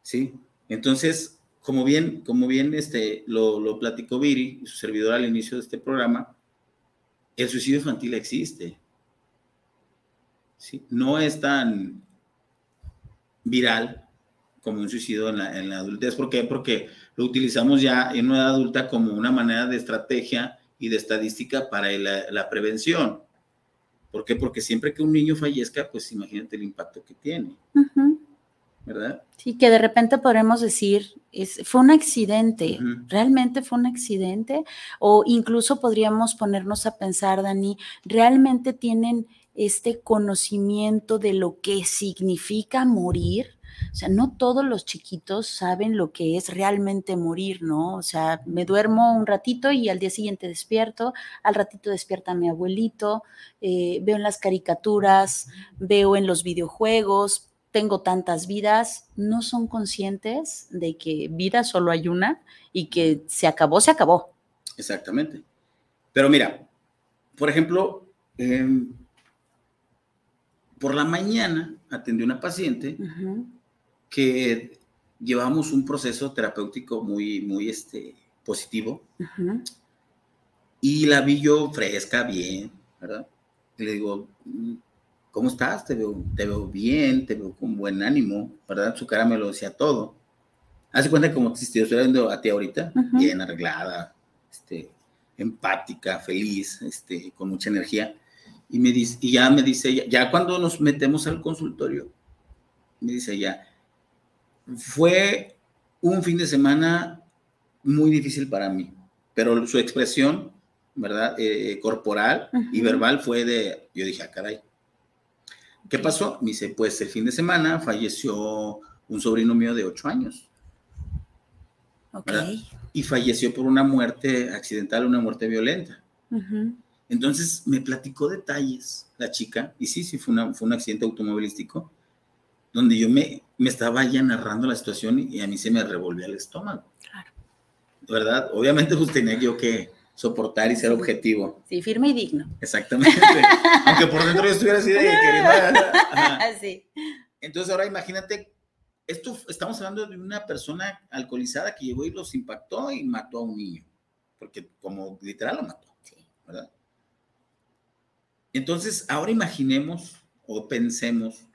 Sí, entonces, como bien, como bien este, lo, lo platicó Viri, su servidor al inicio de este programa, el suicidio infantil existe. Sí, no es tan viral como un suicidio en la, en la adultez. ¿Por qué? Porque lo utilizamos ya en una edad adulta como una manera de estrategia y de estadística para la, la prevención. ¿Por qué? Porque siempre que un niño fallezca, pues imagínate el impacto que tiene, Ujú. ¿Verdad? Sí, que de repente podremos decir, es, fue un accidente. ¿realmente fue un accidente? O incluso podríamos ponernos a pensar, Dani, ¿realmente tienen este conocimiento de lo que significa morir. O sea, no todos los chiquitos saben lo que es realmente morir, ¿no? O sea, me duermo un ratito y al día siguiente despierto, al ratito despierta mi abuelito, eh, veo en las caricaturas, veo en los videojuegos, tengo tantas vidas, no son conscientes de que vida solo hay una y que se acabó, se acabó. Exactamente. Pero mira, por ejemplo, em, por la mañana atendí una paciente que llevamos un proceso terapéutico muy, muy este, positivo y la vi yo fresca, bien, ¿verdad? Y le digo, "Mm, ¿cómo estás? Te veo, te veo bien, te veo con buen ánimo, ¿verdad? Su cara me lo decía todo. Hace cuenta como si te estuviera viendo a ti ahorita, bien arreglada, este, empática, feliz, este, con mucha energía. Y, me dice, y ya me dice, ella, ya cuando nos metemos al consultorio, me dice ella, fue un fin de semana muy difícil para mí, pero su expresión, ¿verdad? Eh, corporal y Ujú. verbal fue de, yo dije, ah, caray. ¿Qué pasó? Me dice, pues el fin de semana falleció un sobrino mío de ocho años ok. ¿verdad? y falleció por una muerte accidental, una muerte violenta. Ujú, Entonces me platicó detalles la chica, y sí, sí, fue, una- fue un accidente automovilístico, donde yo me, me estaba ya narrando la situación y a mí se me revolvía el estómago. Claro. ¿Verdad? Obviamente pues tenía yo que soportar y ser objetivo. Sí, firme y digno. Exactamente. Aunque por dentro yo estuviera así de querida. Sí. Entonces ahora imagínate, esto estamos hablando de una persona alcoholizada que llegó y los impactó y mató a un niño, porque como literal lo mató, Sí. ¿verdad? Entonces ahora imaginemos o pensemos,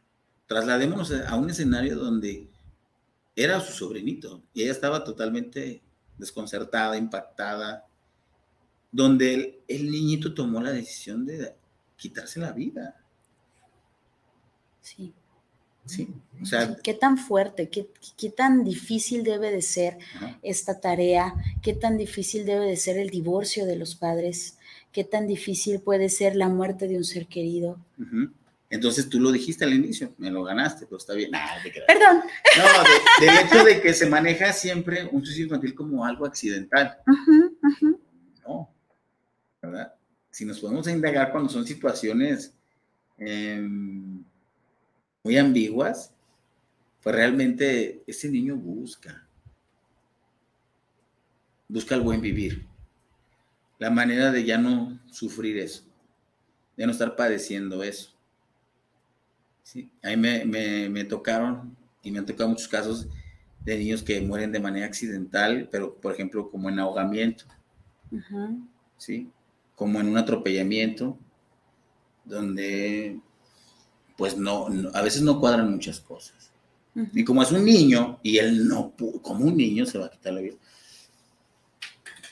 trasladémonos a un escenario donde era su sobrinito y ella estaba totalmente desconcertada, impactada, donde el, el niñito tomó la decisión de quitarse la vida, Sí. ¿sí? O sea, ¿Qué tan fuerte, qué, qué tan difícil debe de ser ajá. esta tarea? ¿Qué tan difícil debe de ser el divorcio de los padres? ¿Qué tan difícil puede ser la muerte de un ser querido? Entonces tú lo dijiste al inicio, me lo ganaste, pero está bien. Nah, te creas. Perdón. No, de- del hecho de que se maneja siempre un suicidio infantil como algo accidental. No, ¿verdad? Si nos podemos indagar cuando son situaciones em, muy ambiguas, pues realmente ese niño busca, busca el buen vivir, la manera de ya no sufrir eso, de no estar padeciendo eso. Sí, a mí me, me- me tocaron y me han tocado muchos casos de niños que mueren de manera accidental, pero por ejemplo como en ahogamiento. ¿sí? Como en un atropellamiento, donde pues no, no- a veces no cuadran muchas cosas. Y como es un niño, y él no, como un niño se va a quitar la vida,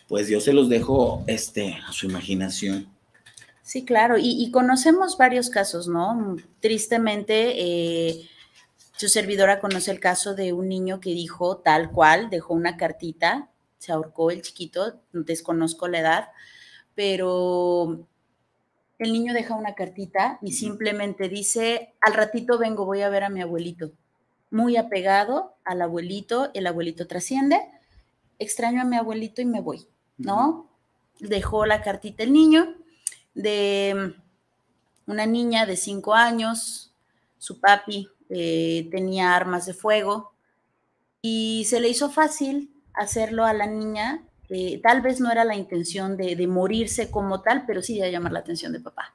pues yo se los dejo este, a su imaginación. Sí, claro, y, y conocemos varios casos, ¿no? Tristemente, eh, su servidora conoce el caso de un niño que dijo tal cual, dejó una cartita, se ahorcó el chiquito, desconozco la edad, pero el niño deja una cartita y simplemente dice, al ratito vengo, voy a ver a mi abuelito. Muy apegado al abuelito, el abuelito trasciende, extraño a mi abuelito y me voy. ¿no? Dejó la cartita el niño de una niña de cinco años, su papi eh, tenía armas de fuego y se le hizo fácil hacerlo a la niña. Eh, tal vez no era la intención de, de morirse como tal, pero sí de llamar la atención de papá.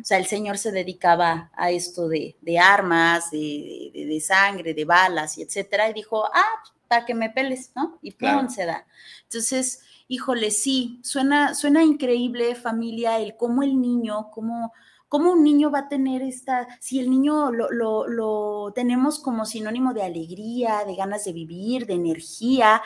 O sea, el señor se dedicaba a esto de, de armas, de, sangre, de balas y etcétera, y dijo, ah, para que me peles, ¿no? Y pum, Claro. se da. Entonces, híjole, sí, suena, suena increíble, familia, el cómo el niño, cómo, cómo un niño va a tener esta, si el niño lo, lo, lo tenemos como sinónimo de alegría, de ganas de vivir, de energía,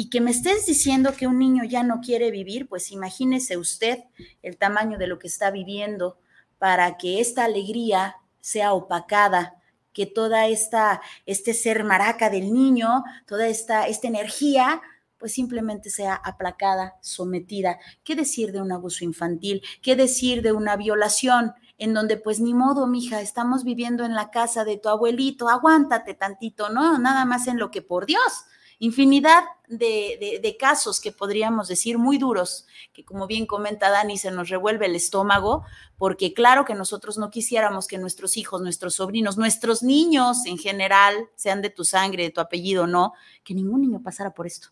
y que me estés diciendo que un niño ya no quiere vivir, pues imagínese usted el tamaño de lo que está viviendo para que esta alegría sea opacada, que toda esta, este ser maraca del niño, toda esta, esta energía, pues simplemente sea aplacada, sometida. ¿Qué decir de un abuso infantil? ¿Qué decir de una violación? en donde pues ni modo, mija, estamos viviendo en la casa de tu abuelito, aguántate tantito, ¿no? Nada más en lo que por Dios. Infinidad de, de, casos que podríamos decir muy duros, que como bien comenta Dani, se nos revuelve el estómago, porque claro que nosotros no quisiéramos que nuestros hijos, nuestros sobrinos, nuestros niños en general, sean de tu sangre, de tu apellido, no, que ningún niño pasara por esto.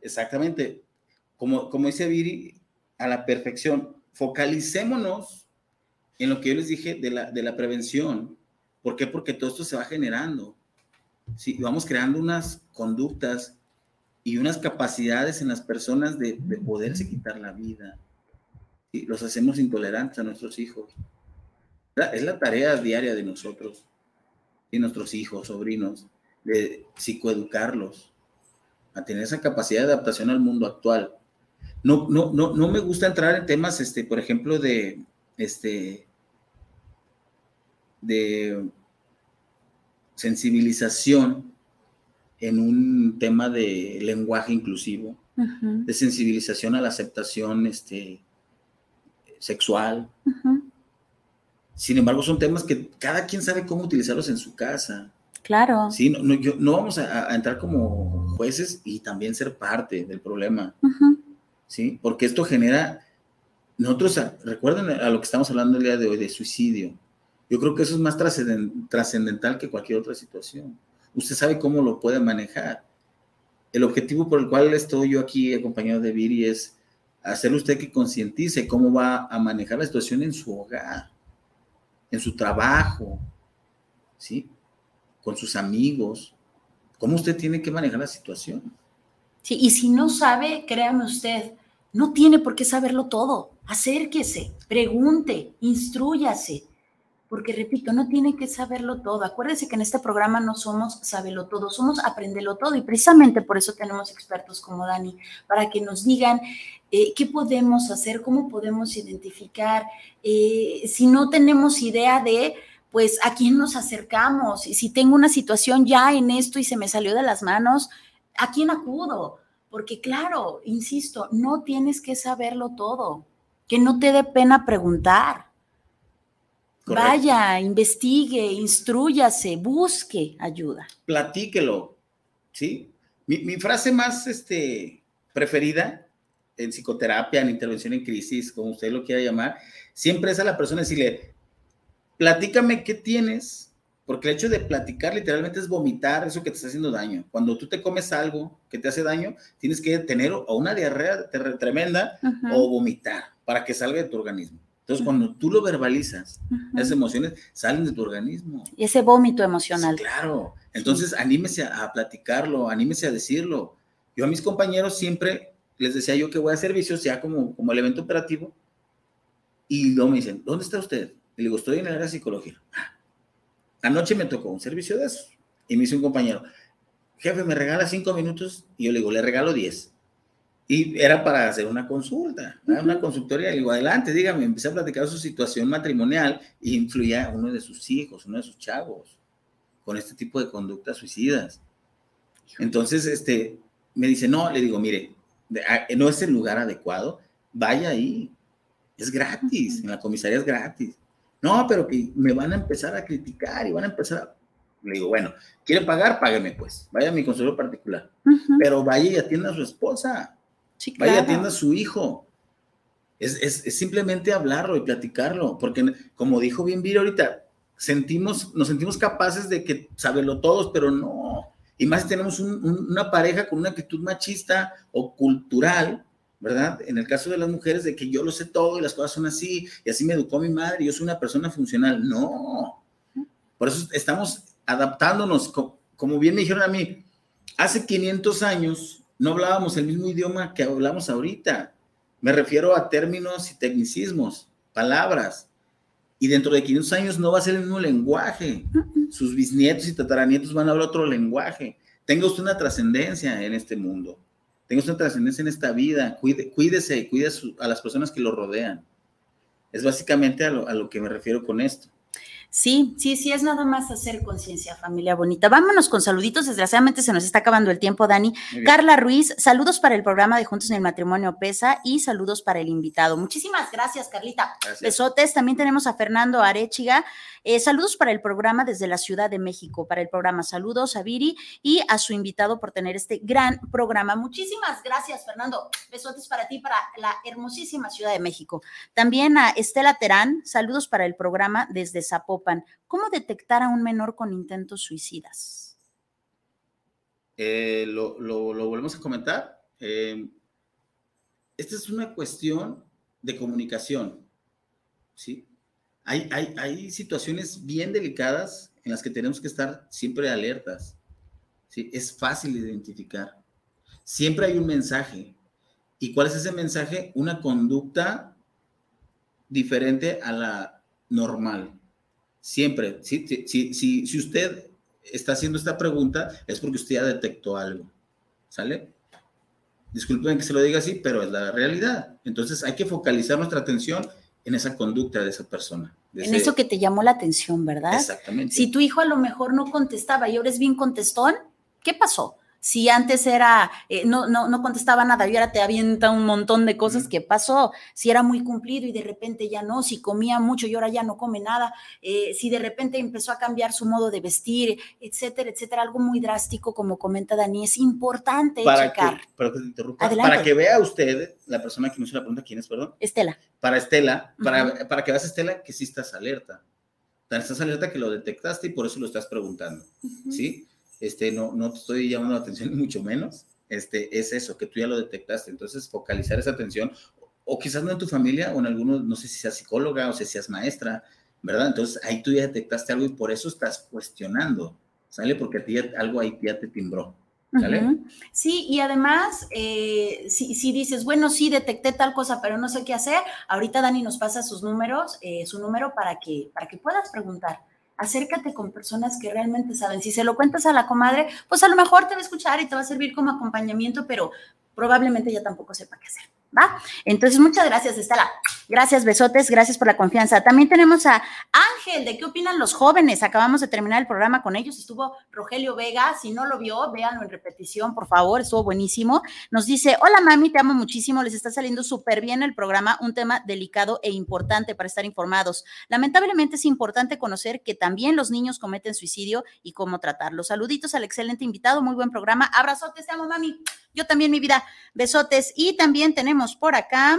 Exactamente. Como, como dice Viri, a la perfección, focalicémonos en lo que yo les dije de la, de la prevención. ¿Por qué? Porque todo esto se va generando. Sí, vamos creando unas conductas y unas capacidades en las personas de, poderse quitar la vida. y Los hacemos intolerantes a nuestros hijos. Es la tarea diaria de nosotros y nuestros hijos, sobrinos, de psicoeducarlos, a tener esa capacidad de adaptación al mundo actual. No, no, no, no me gusta entrar en temas, este, por ejemplo, de, este, de sensibilización en un tema de lenguaje inclusivo, de sensibilización a la aceptación este, sexual. Sin embargo, son temas que cada quien sabe cómo utilizarlos en su casa. Claro. Sí, no, no, vamos a, entrar como jueces y también ser parte del problema. Sí, porque esto genera, nosotros, recuerden a lo que estamos hablando el día de hoy, de suicidio. Yo creo que eso es más trascendental que cualquier otra situación. Usted sabe cómo lo puede manejar. El objetivo por el cual estoy yo aquí acompañado de Viri es hacerle usted que concientice cómo va a manejar la situación en su hogar, en su trabajo, ¿sí? Con sus amigos. ¿Cómo usted tiene que manejar la situación? Sí, y si no sabe, créame usted, no tiene por qué saberlo todo. Acérquese, pregunte, instruyase porque repito, no tiene que saberlo todo. Acuérdese que en este programa no somos saberlo todo, somos aprenderlo todo y precisamente por eso tenemos expertos como Dani, para que nos digan eh, qué podemos hacer, cómo podemos identificar, eh, si no tenemos idea de pues a quién nos acercamos y si tengo una situación ya en esto y se me salió de las manos, ¿a quién acudo? Porque claro, insisto, no tienes que saberlo todo, que no te dé pena preguntar Vaya, investigue, instruyase, busque ayuda. Platíquelo, ¿sí? Mi, frase más este, preferida en psicoterapia, en intervención en crisis, como usted lo quiera llamar, siempre es a la persona decirle, platícame qué tienes, porque el hecho de platicar literalmente es vomitar eso que te está haciendo daño. Cuando tú te comes algo que te hace daño, tienes que tener o una diarrea tremenda o vomitar para que salga de tu organismo. Entonces, cuando tú lo verbalizas, esas emociones salen de tu organismo. Y ese vómito emocional. claro. Entonces, anímese a, platicarlo, anímese a decirlo. Yo a mis compañeros siempre les decía yo que voy a servicios ya como, como evento operativo. Y luego me dicen, ¿dónde está usted? Y le digo, estoy en el área de psicología. Ah, anoche me tocó un servicio de eso. Y me dice un compañero, jefe, ¿me regala cinco minutos? Y yo le digo, le regalo diez. Y era para hacer una consulta, una consultoría. Le digo, adelante, dígame, empecé a platicar su situación matrimonial y influía uno de sus hijos, uno de sus chavos, con este tipo de conductas suicidas. Entonces, este, me dice, no, le digo, mire, no es el lugar adecuado, vaya ahí, es gratis, en la comisaría es gratis. No, pero que me van a empezar a criticar y van a empezar a... Le digo, bueno, ¿quiere pagar? Págueme pues, vaya a mi consultor particular, pero vaya y atienda a su esposa Vaya, atienda a su hijo. Es, simplemente hablarlo y platicarlo, porque como dijo bien Viri ahorita, sentimos, nos sentimos capaces de que saberlo todos, pero no. Y más si tenemos una pareja con una actitud machista o cultural, ¿verdad? En el caso de las mujeres, de que yo lo sé todo y las cosas son así, y así me educó mi madre, y yo soy una persona funcional. No. Por eso estamos adaptándonos, como bien me dijeron a mí, hace 500 años no hablábamos el mismo idioma que hablamos ahorita. Me refiero a términos y tecnicismos, palabras. Y dentro de 500 años no va a ser el mismo lenguaje. Sus bisnietos y tataranietos van a hablar otro lenguaje. Tenga usted una trascendencia en este mundo. Tenga usted una trascendencia en esta vida. Cuide, cuídese, cuide a las personas que lo rodean. Es básicamente a a lo que me refiero con esto. Sí, sí, sí, es nada más hacer conciencia, familia bonita. Vámonos con saluditos. Desgraciadamente se nos está acabando el tiempo, Dani. Carla Ruiz, saludos para el programa de Juntos en el Matrimonio Pesa y saludos para el invitado. Muchísimas gracias, Carlita. Gracias. Besotes. También tenemos a Fernando Arechiga. Eh, saludos para el programa desde la Ciudad de México, para el programa. Saludos a Viri y a su invitado por tener este gran programa. Muchísimas gracias, Fernando. Besotes para ti, para la hermosísima Ciudad de México. También a Estela Terán, saludos para el programa desde Zapopan. ¿Cómo detectar a un menor con intentos suicidas? Eh, lo, volvemos a comentar. Eh, esta es una cuestión de comunicación, ¿sí? Hay, hay, hay situaciones bien delicadas en las que tenemos que estar siempre alertas, ¿sí? Es fácil de identificar. Siempre hay un mensaje. ¿Y cuál es ese mensaje? Una conducta diferente a la normal. Siempre. Si, si, si, si usted está haciendo esta pregunta, es porque usted ya detectó algo. ¿Sale? Disculpen que se lo diga así, pero es la realidad. Entonces hay que focalizar nuestra atención en esa conducta de esa persona. de En ese- eso que te llamó la atención, ¿verdad? Exactamente. Si tu hijo a lo mejor no contestaba y ahora es bien contestón, ¿qué pasó? Si antes era, eh, no, no, no contestaba nada y ahora te avienta un montón de cosas. ¿qué pasó? Si era muy cumplido y de repente ya no, si comía mucho y ahora ya no come nada, eh, si de repente empezó a cambiar su modo de vestir, etcétera, etcétera, algo muy drástico, como comenta Dani, es importante para checar. que, para que te interrumpa, Adelante. para que vea usted, la persona que me hizo la pregunta, ¿quién es, perdón? Estela. Para Estela, para, para que veas, Estela, que sí estás alerta. Tan Estás alerta que lo detectaste y por eso lo estás preguntando, ¿sí? Este, no, no te estoy llamando la atención, mucho menos. Este, es eso, que tú ya lo detectaste. Entonces, focalizar esa atención, o quizás no en tu familia, o en algunos, no sé si seas psicóloga o si seas maestra, ¿verdad? Entonces, ahí tú ya detectaste algo y por eso estás cuestionando, ¿sale? Porque a ti algo ahí ya te timbró, ¿sale? Sí, y además, eh, si, si dices, bueno, sí, detecté tal cosa, pero no sé qué hacer, ahorita Dani nos pasa sus números, eh, su número para que, para que puedas preguntar. Acércate con personas que realmente saben. Si se lo cuentas a la comadre, pues a lo mejor te va a escuchar y te va a servir como acompañamiento, pero probablemente ya tampoco sepa qué hacer. ¿Va? Entonces, muchas gracias, Estela. Gracias, besotes, gracias por la confianza. También tenemos a Ángel, ¿de qué opinan los jóvenes? Acabamos de terminar el programa con ellos. Estuvo Rogelio Vega. Si no lo vio, véanlo en repetición, por favor. Estuvo buenísimo. Nos dice: Hola, mami, te amo muchísimo. Les está saliendo súper bien el programa. Un tema delicado e importante para estar informados. Lamentablemente es importante conocer que también los niños cometen suicidio y cómo tratarlos. Saluditos al excelente invitado. Muy buen programa. Abrazotes, te amo, mami. Yo también, mi vida. Besotes. Y también tenemos por acá.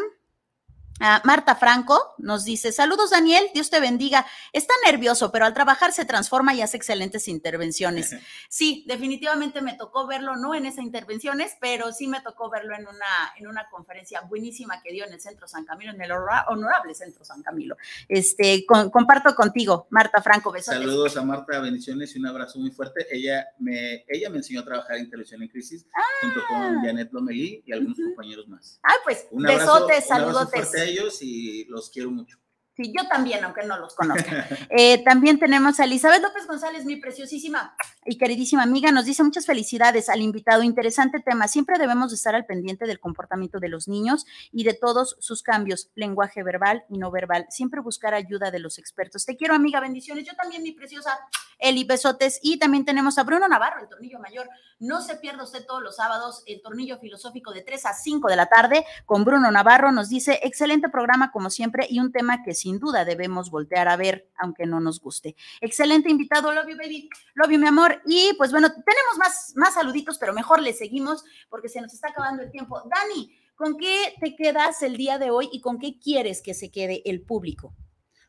A Marta Franco nos dice, saludos Daniel, Dios te bendiga. Está nervioso, pero al trabajar se transforma y hace excelentes intervenciones. Sí, definitivamente me tocó verlo, no en esas intervenciones, pero sí me tocó verlo en una, en una conferencia buenísima que dio en el Centro San Camilo, en el honorable Centro San Camilo. Este, con- comparto contigo, Marta Franco, besotes. Saludos a Marta, bendiciones y un abrazo muy fuerte. Ella me, ella me enseñó a trabajar en televisión en crisis junto con Janet Lomelí y algunos compañeros más. Ay, pues, Un abrazo, besotes, un abrazo saludotes. fuerte a ellos y los quiero mucho. Sí, yo también, aunque no los conozca. Eh, también tenemos a Elizabeth López González, mi preciosísima y queridísima amiga, nos dice muchas felicidades al invitado. Interesante tema. Siempre debemos de estar al pendiente del comportamiento de los niños y de todos sus cambios, lenguaje verbal y no verbal. Siempre buscar ayuda de los expertos. Te quiero, amiga, bendiciones. Yo también, mi preciosa Eli, besotes. Y también tenemos a Bruno Navarro, el tornillo mayor. No se pierda usted todos los sábados el tornillo filosófico de 3 a 5 de la tarde con Bruno Navarro. Nos dice, excelente programa como siempre y un tema que sin duda debemos voltear a ver, aunque no nos guste. Excelente invitado, love you, baby, love you, mi amor. Y pues bueno, tenemos más, más saluditos, pero mejor le seguimos porque se nos está acabando el tiempo. Dani, ¿con qué te quedas el día de hoy y con qué quieres que se quede el público?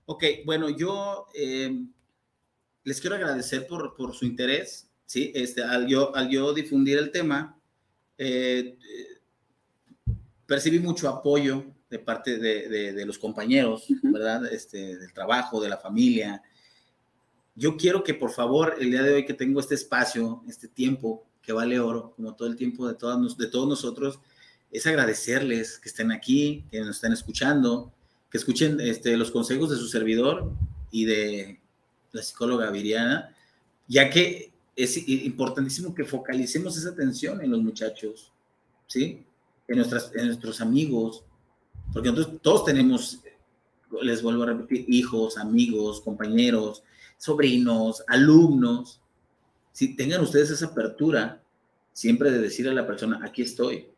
Ok, bueno, yo eh, les quiero agradecer por, por su interés, ¿sí? Este, al, yo, al yo difundir el tema, eh, eh, percibí mucho apoyo de parte de, de- de los compañeros, ¿verdad? Este, del trabajo, de la familia. Yo quiero que por favor, el día de hoy que tengo este espacio, este tiempo que vale oro, como todo el tiempo de, todas, nos- de todos nosotros, es agradecerles que estén aquí, que nos estén escuchando, que escuchen este, los consejos de su servidor y de la psicóloga Viriana, ya que es importantísimo que focalicemos esa atención en los muchachos, ¿sí? En, nuestras, en nuestros amigos, porque nosotros todos tenemos, les vuelvo a repetir, hijos, amigos, compañeros, sobrinos, alumnos, si tengan ustedes esa apertura, siempre de decir a la persona, aquí estoy,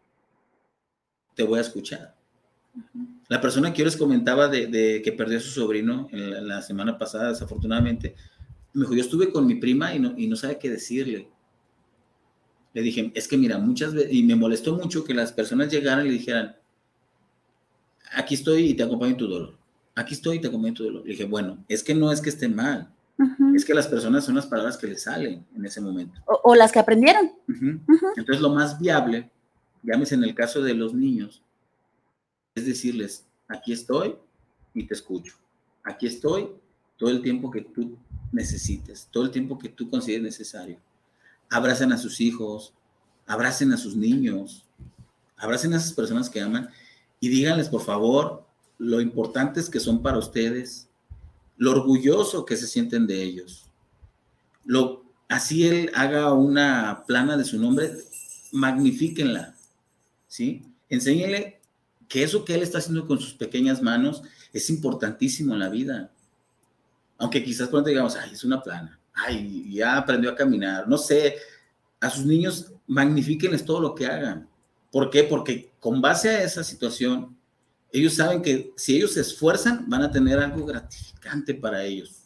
te voy a escuchar. La persona que yo les comentaba de, que perdió a su sobrino en la, semana pasada, desafortunadamente, me dijo, yo estuve con mi prima y no, y no sabe qué decirle. Le dije, es que mira, muchas veces, y me molestó mucho que las personas llegaran y le dijeran, aquí estoy y te acompaño en tu dolor. Aquí estoy y te acompaño en tu dolor. Le dije, bueno, es que no es que esté mal, es que las personas son las palabras que le salen en ese momento. O, las que aprendieron. Entonces, lo más viable, llámese en el caso de los niños, es decirles, aquí estoy y te escucho. Aquí estoy todo el tiempo que tú necesites, todo el tiempo que tú consideres necesario. Abracen a sus hijos, abracen a sus niños, abracen a esas personas que aman y díganles, por favor, lo importantes que son para ustedes, lo orgulloso que se sienten de ellos. Lo, así él haga una plana de su nombre, magnifíquenla, ¿sí? Enséñenle que eso que él está haciendo con sus pequeñas manos es importantísimo en la vida. Aunque quizás cuando digamos, ay, es una plana, ay, ya aprendió a caminar, no sé, a sus niños magnifíquenles todo lo que hagan. ¿Por qué? Porque con base a esa situación, ellos saben que si ellos se esfuerzan, van a tener algo gratificante para ellos.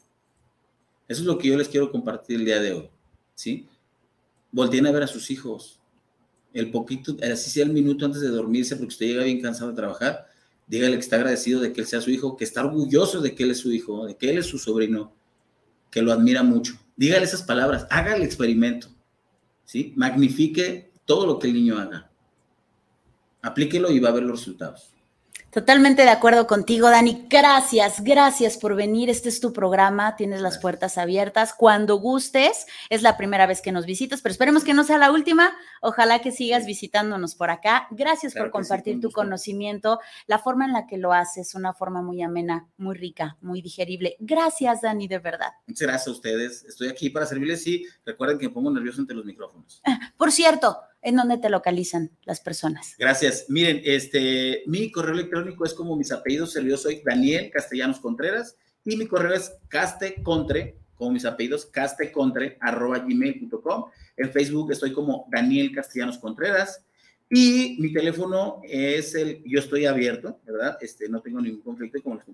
Eso es lo que yo les quiero compartir el día de hoy, ¿sí? Volteen a ver a sus hijos. El poquito, así sea el minuto antes de dormirse, porque usted llega bien cansado de trabajar, dígale que está agradecido de que él sea su hijo, que está orgulloso de que él es su hijo, de que él es su sobrino, que lo admira mucho. Dígale esas palabras, haga el experimento, ¿sí? Magnifique todo lo que el niño haga. Aplíquelo y va a ver los resultados. Totalmente de acuerdo contigo, Dani. Gracias, gracias por venir. Este es tu programa, tienes las puertas abiertas. Cuando gustes, es la primera vez que nos visitas, pero esperemos que no sea la última. Ojalá que sigas visitándonos por acá. Gracias por compartir tu conocimiento, la forma en la que lo haces, una forma muy amena, muy rica, muy digerible. Gracias, Dani, de verdad. Muchas gracias a ustedes. Estoy aquí para servirles y recuerden que me pongo nervioso entre los micrófonos. Por cierto, ¿en dónde te localizan las personas? Gracias. Miren, este, mi correo electrónico es como mis apellidos, yo soy Daniel Castellanos Contreras y mi correo es castecontre, como mis apellidos, castecontre, arroba gmail.com. En Facebook estoy como Daniel Castellanos Contreras. Y mi teléfono es el, yo estoy abierto, ¿verdad? Este, no tengo ningún conflicto, como les,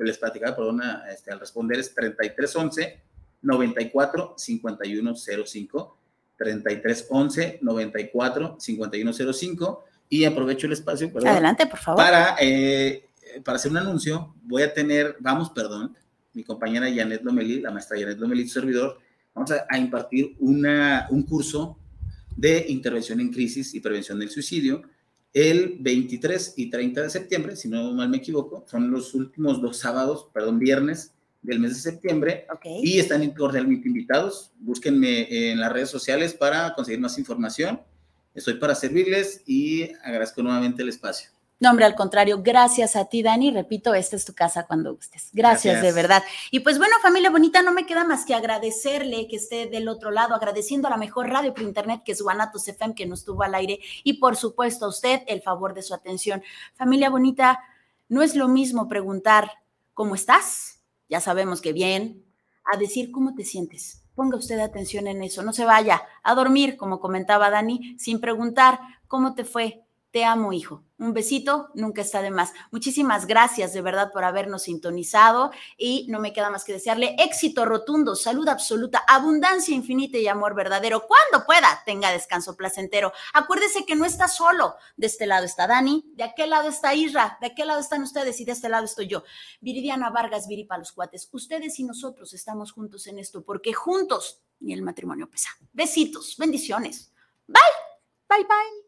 les platicaba, perdona, este, al responder es 3311 94 5105 3311 94 5105 y aprovecho el espacio Adelante, por favor. Para, eh, para hacer un anuncio, voy a tener, vamos, perdón, mi compañera Janet Lomelí, la maestra Janet Lomelí, su servidor, vamos a, a, impartir una, un curso de intervención en crisis y prevención del suicidio el 23 y 30 de septiembre, si no mal me equivoco, son los últimos dos sábados, perdón, viernes del mes de septiembre y están cordialmente invitados. Búsquenme en las redes sociales para conseguir más información. Estoy para servirles y agradezco nuevamente el espacio. No, hombre, al contrario, gracias a ti, Dani. Repito, esta es tu casa cuando gustes. Gracias, de verdad. Y pues bueno, familia bonita, no me queda más que agradecerle que esté del otro lado, agradeciendo a la mejor radio por internet que es Guanatos FM, que nos tuvo al aire, y por supuesto a usted el favor de su atención. Familia bonita, no es lo mismo preguntar cómo estás ya sabemos que bien, a decir cómo te sientes. Ponga usted atención en eso, no se vaya a dormir, como comentaba Dani, sin preguntar cómo te fue, te amo, hijo. Un besito nunca está de más. Muchísimas gracias de verdad por habernos sintonizado y no me queda más que desearle éxito rotundo, salud absoluta, abundancia infinita y amor verdadero. Cuando pueda, tenga descanso placentero. Acuérdese que no está solo. De este lado está Dani, de aquel lado está Isra, de aquel lado están ustedes y de este lado estoy yo. Viridiana Vargas, Viri para los cuates. Ustedes y nosotros estamos juntos en esto porque juntos ni el matrimonio pesa. Besitos, bendiciones. Bye, bye, bye.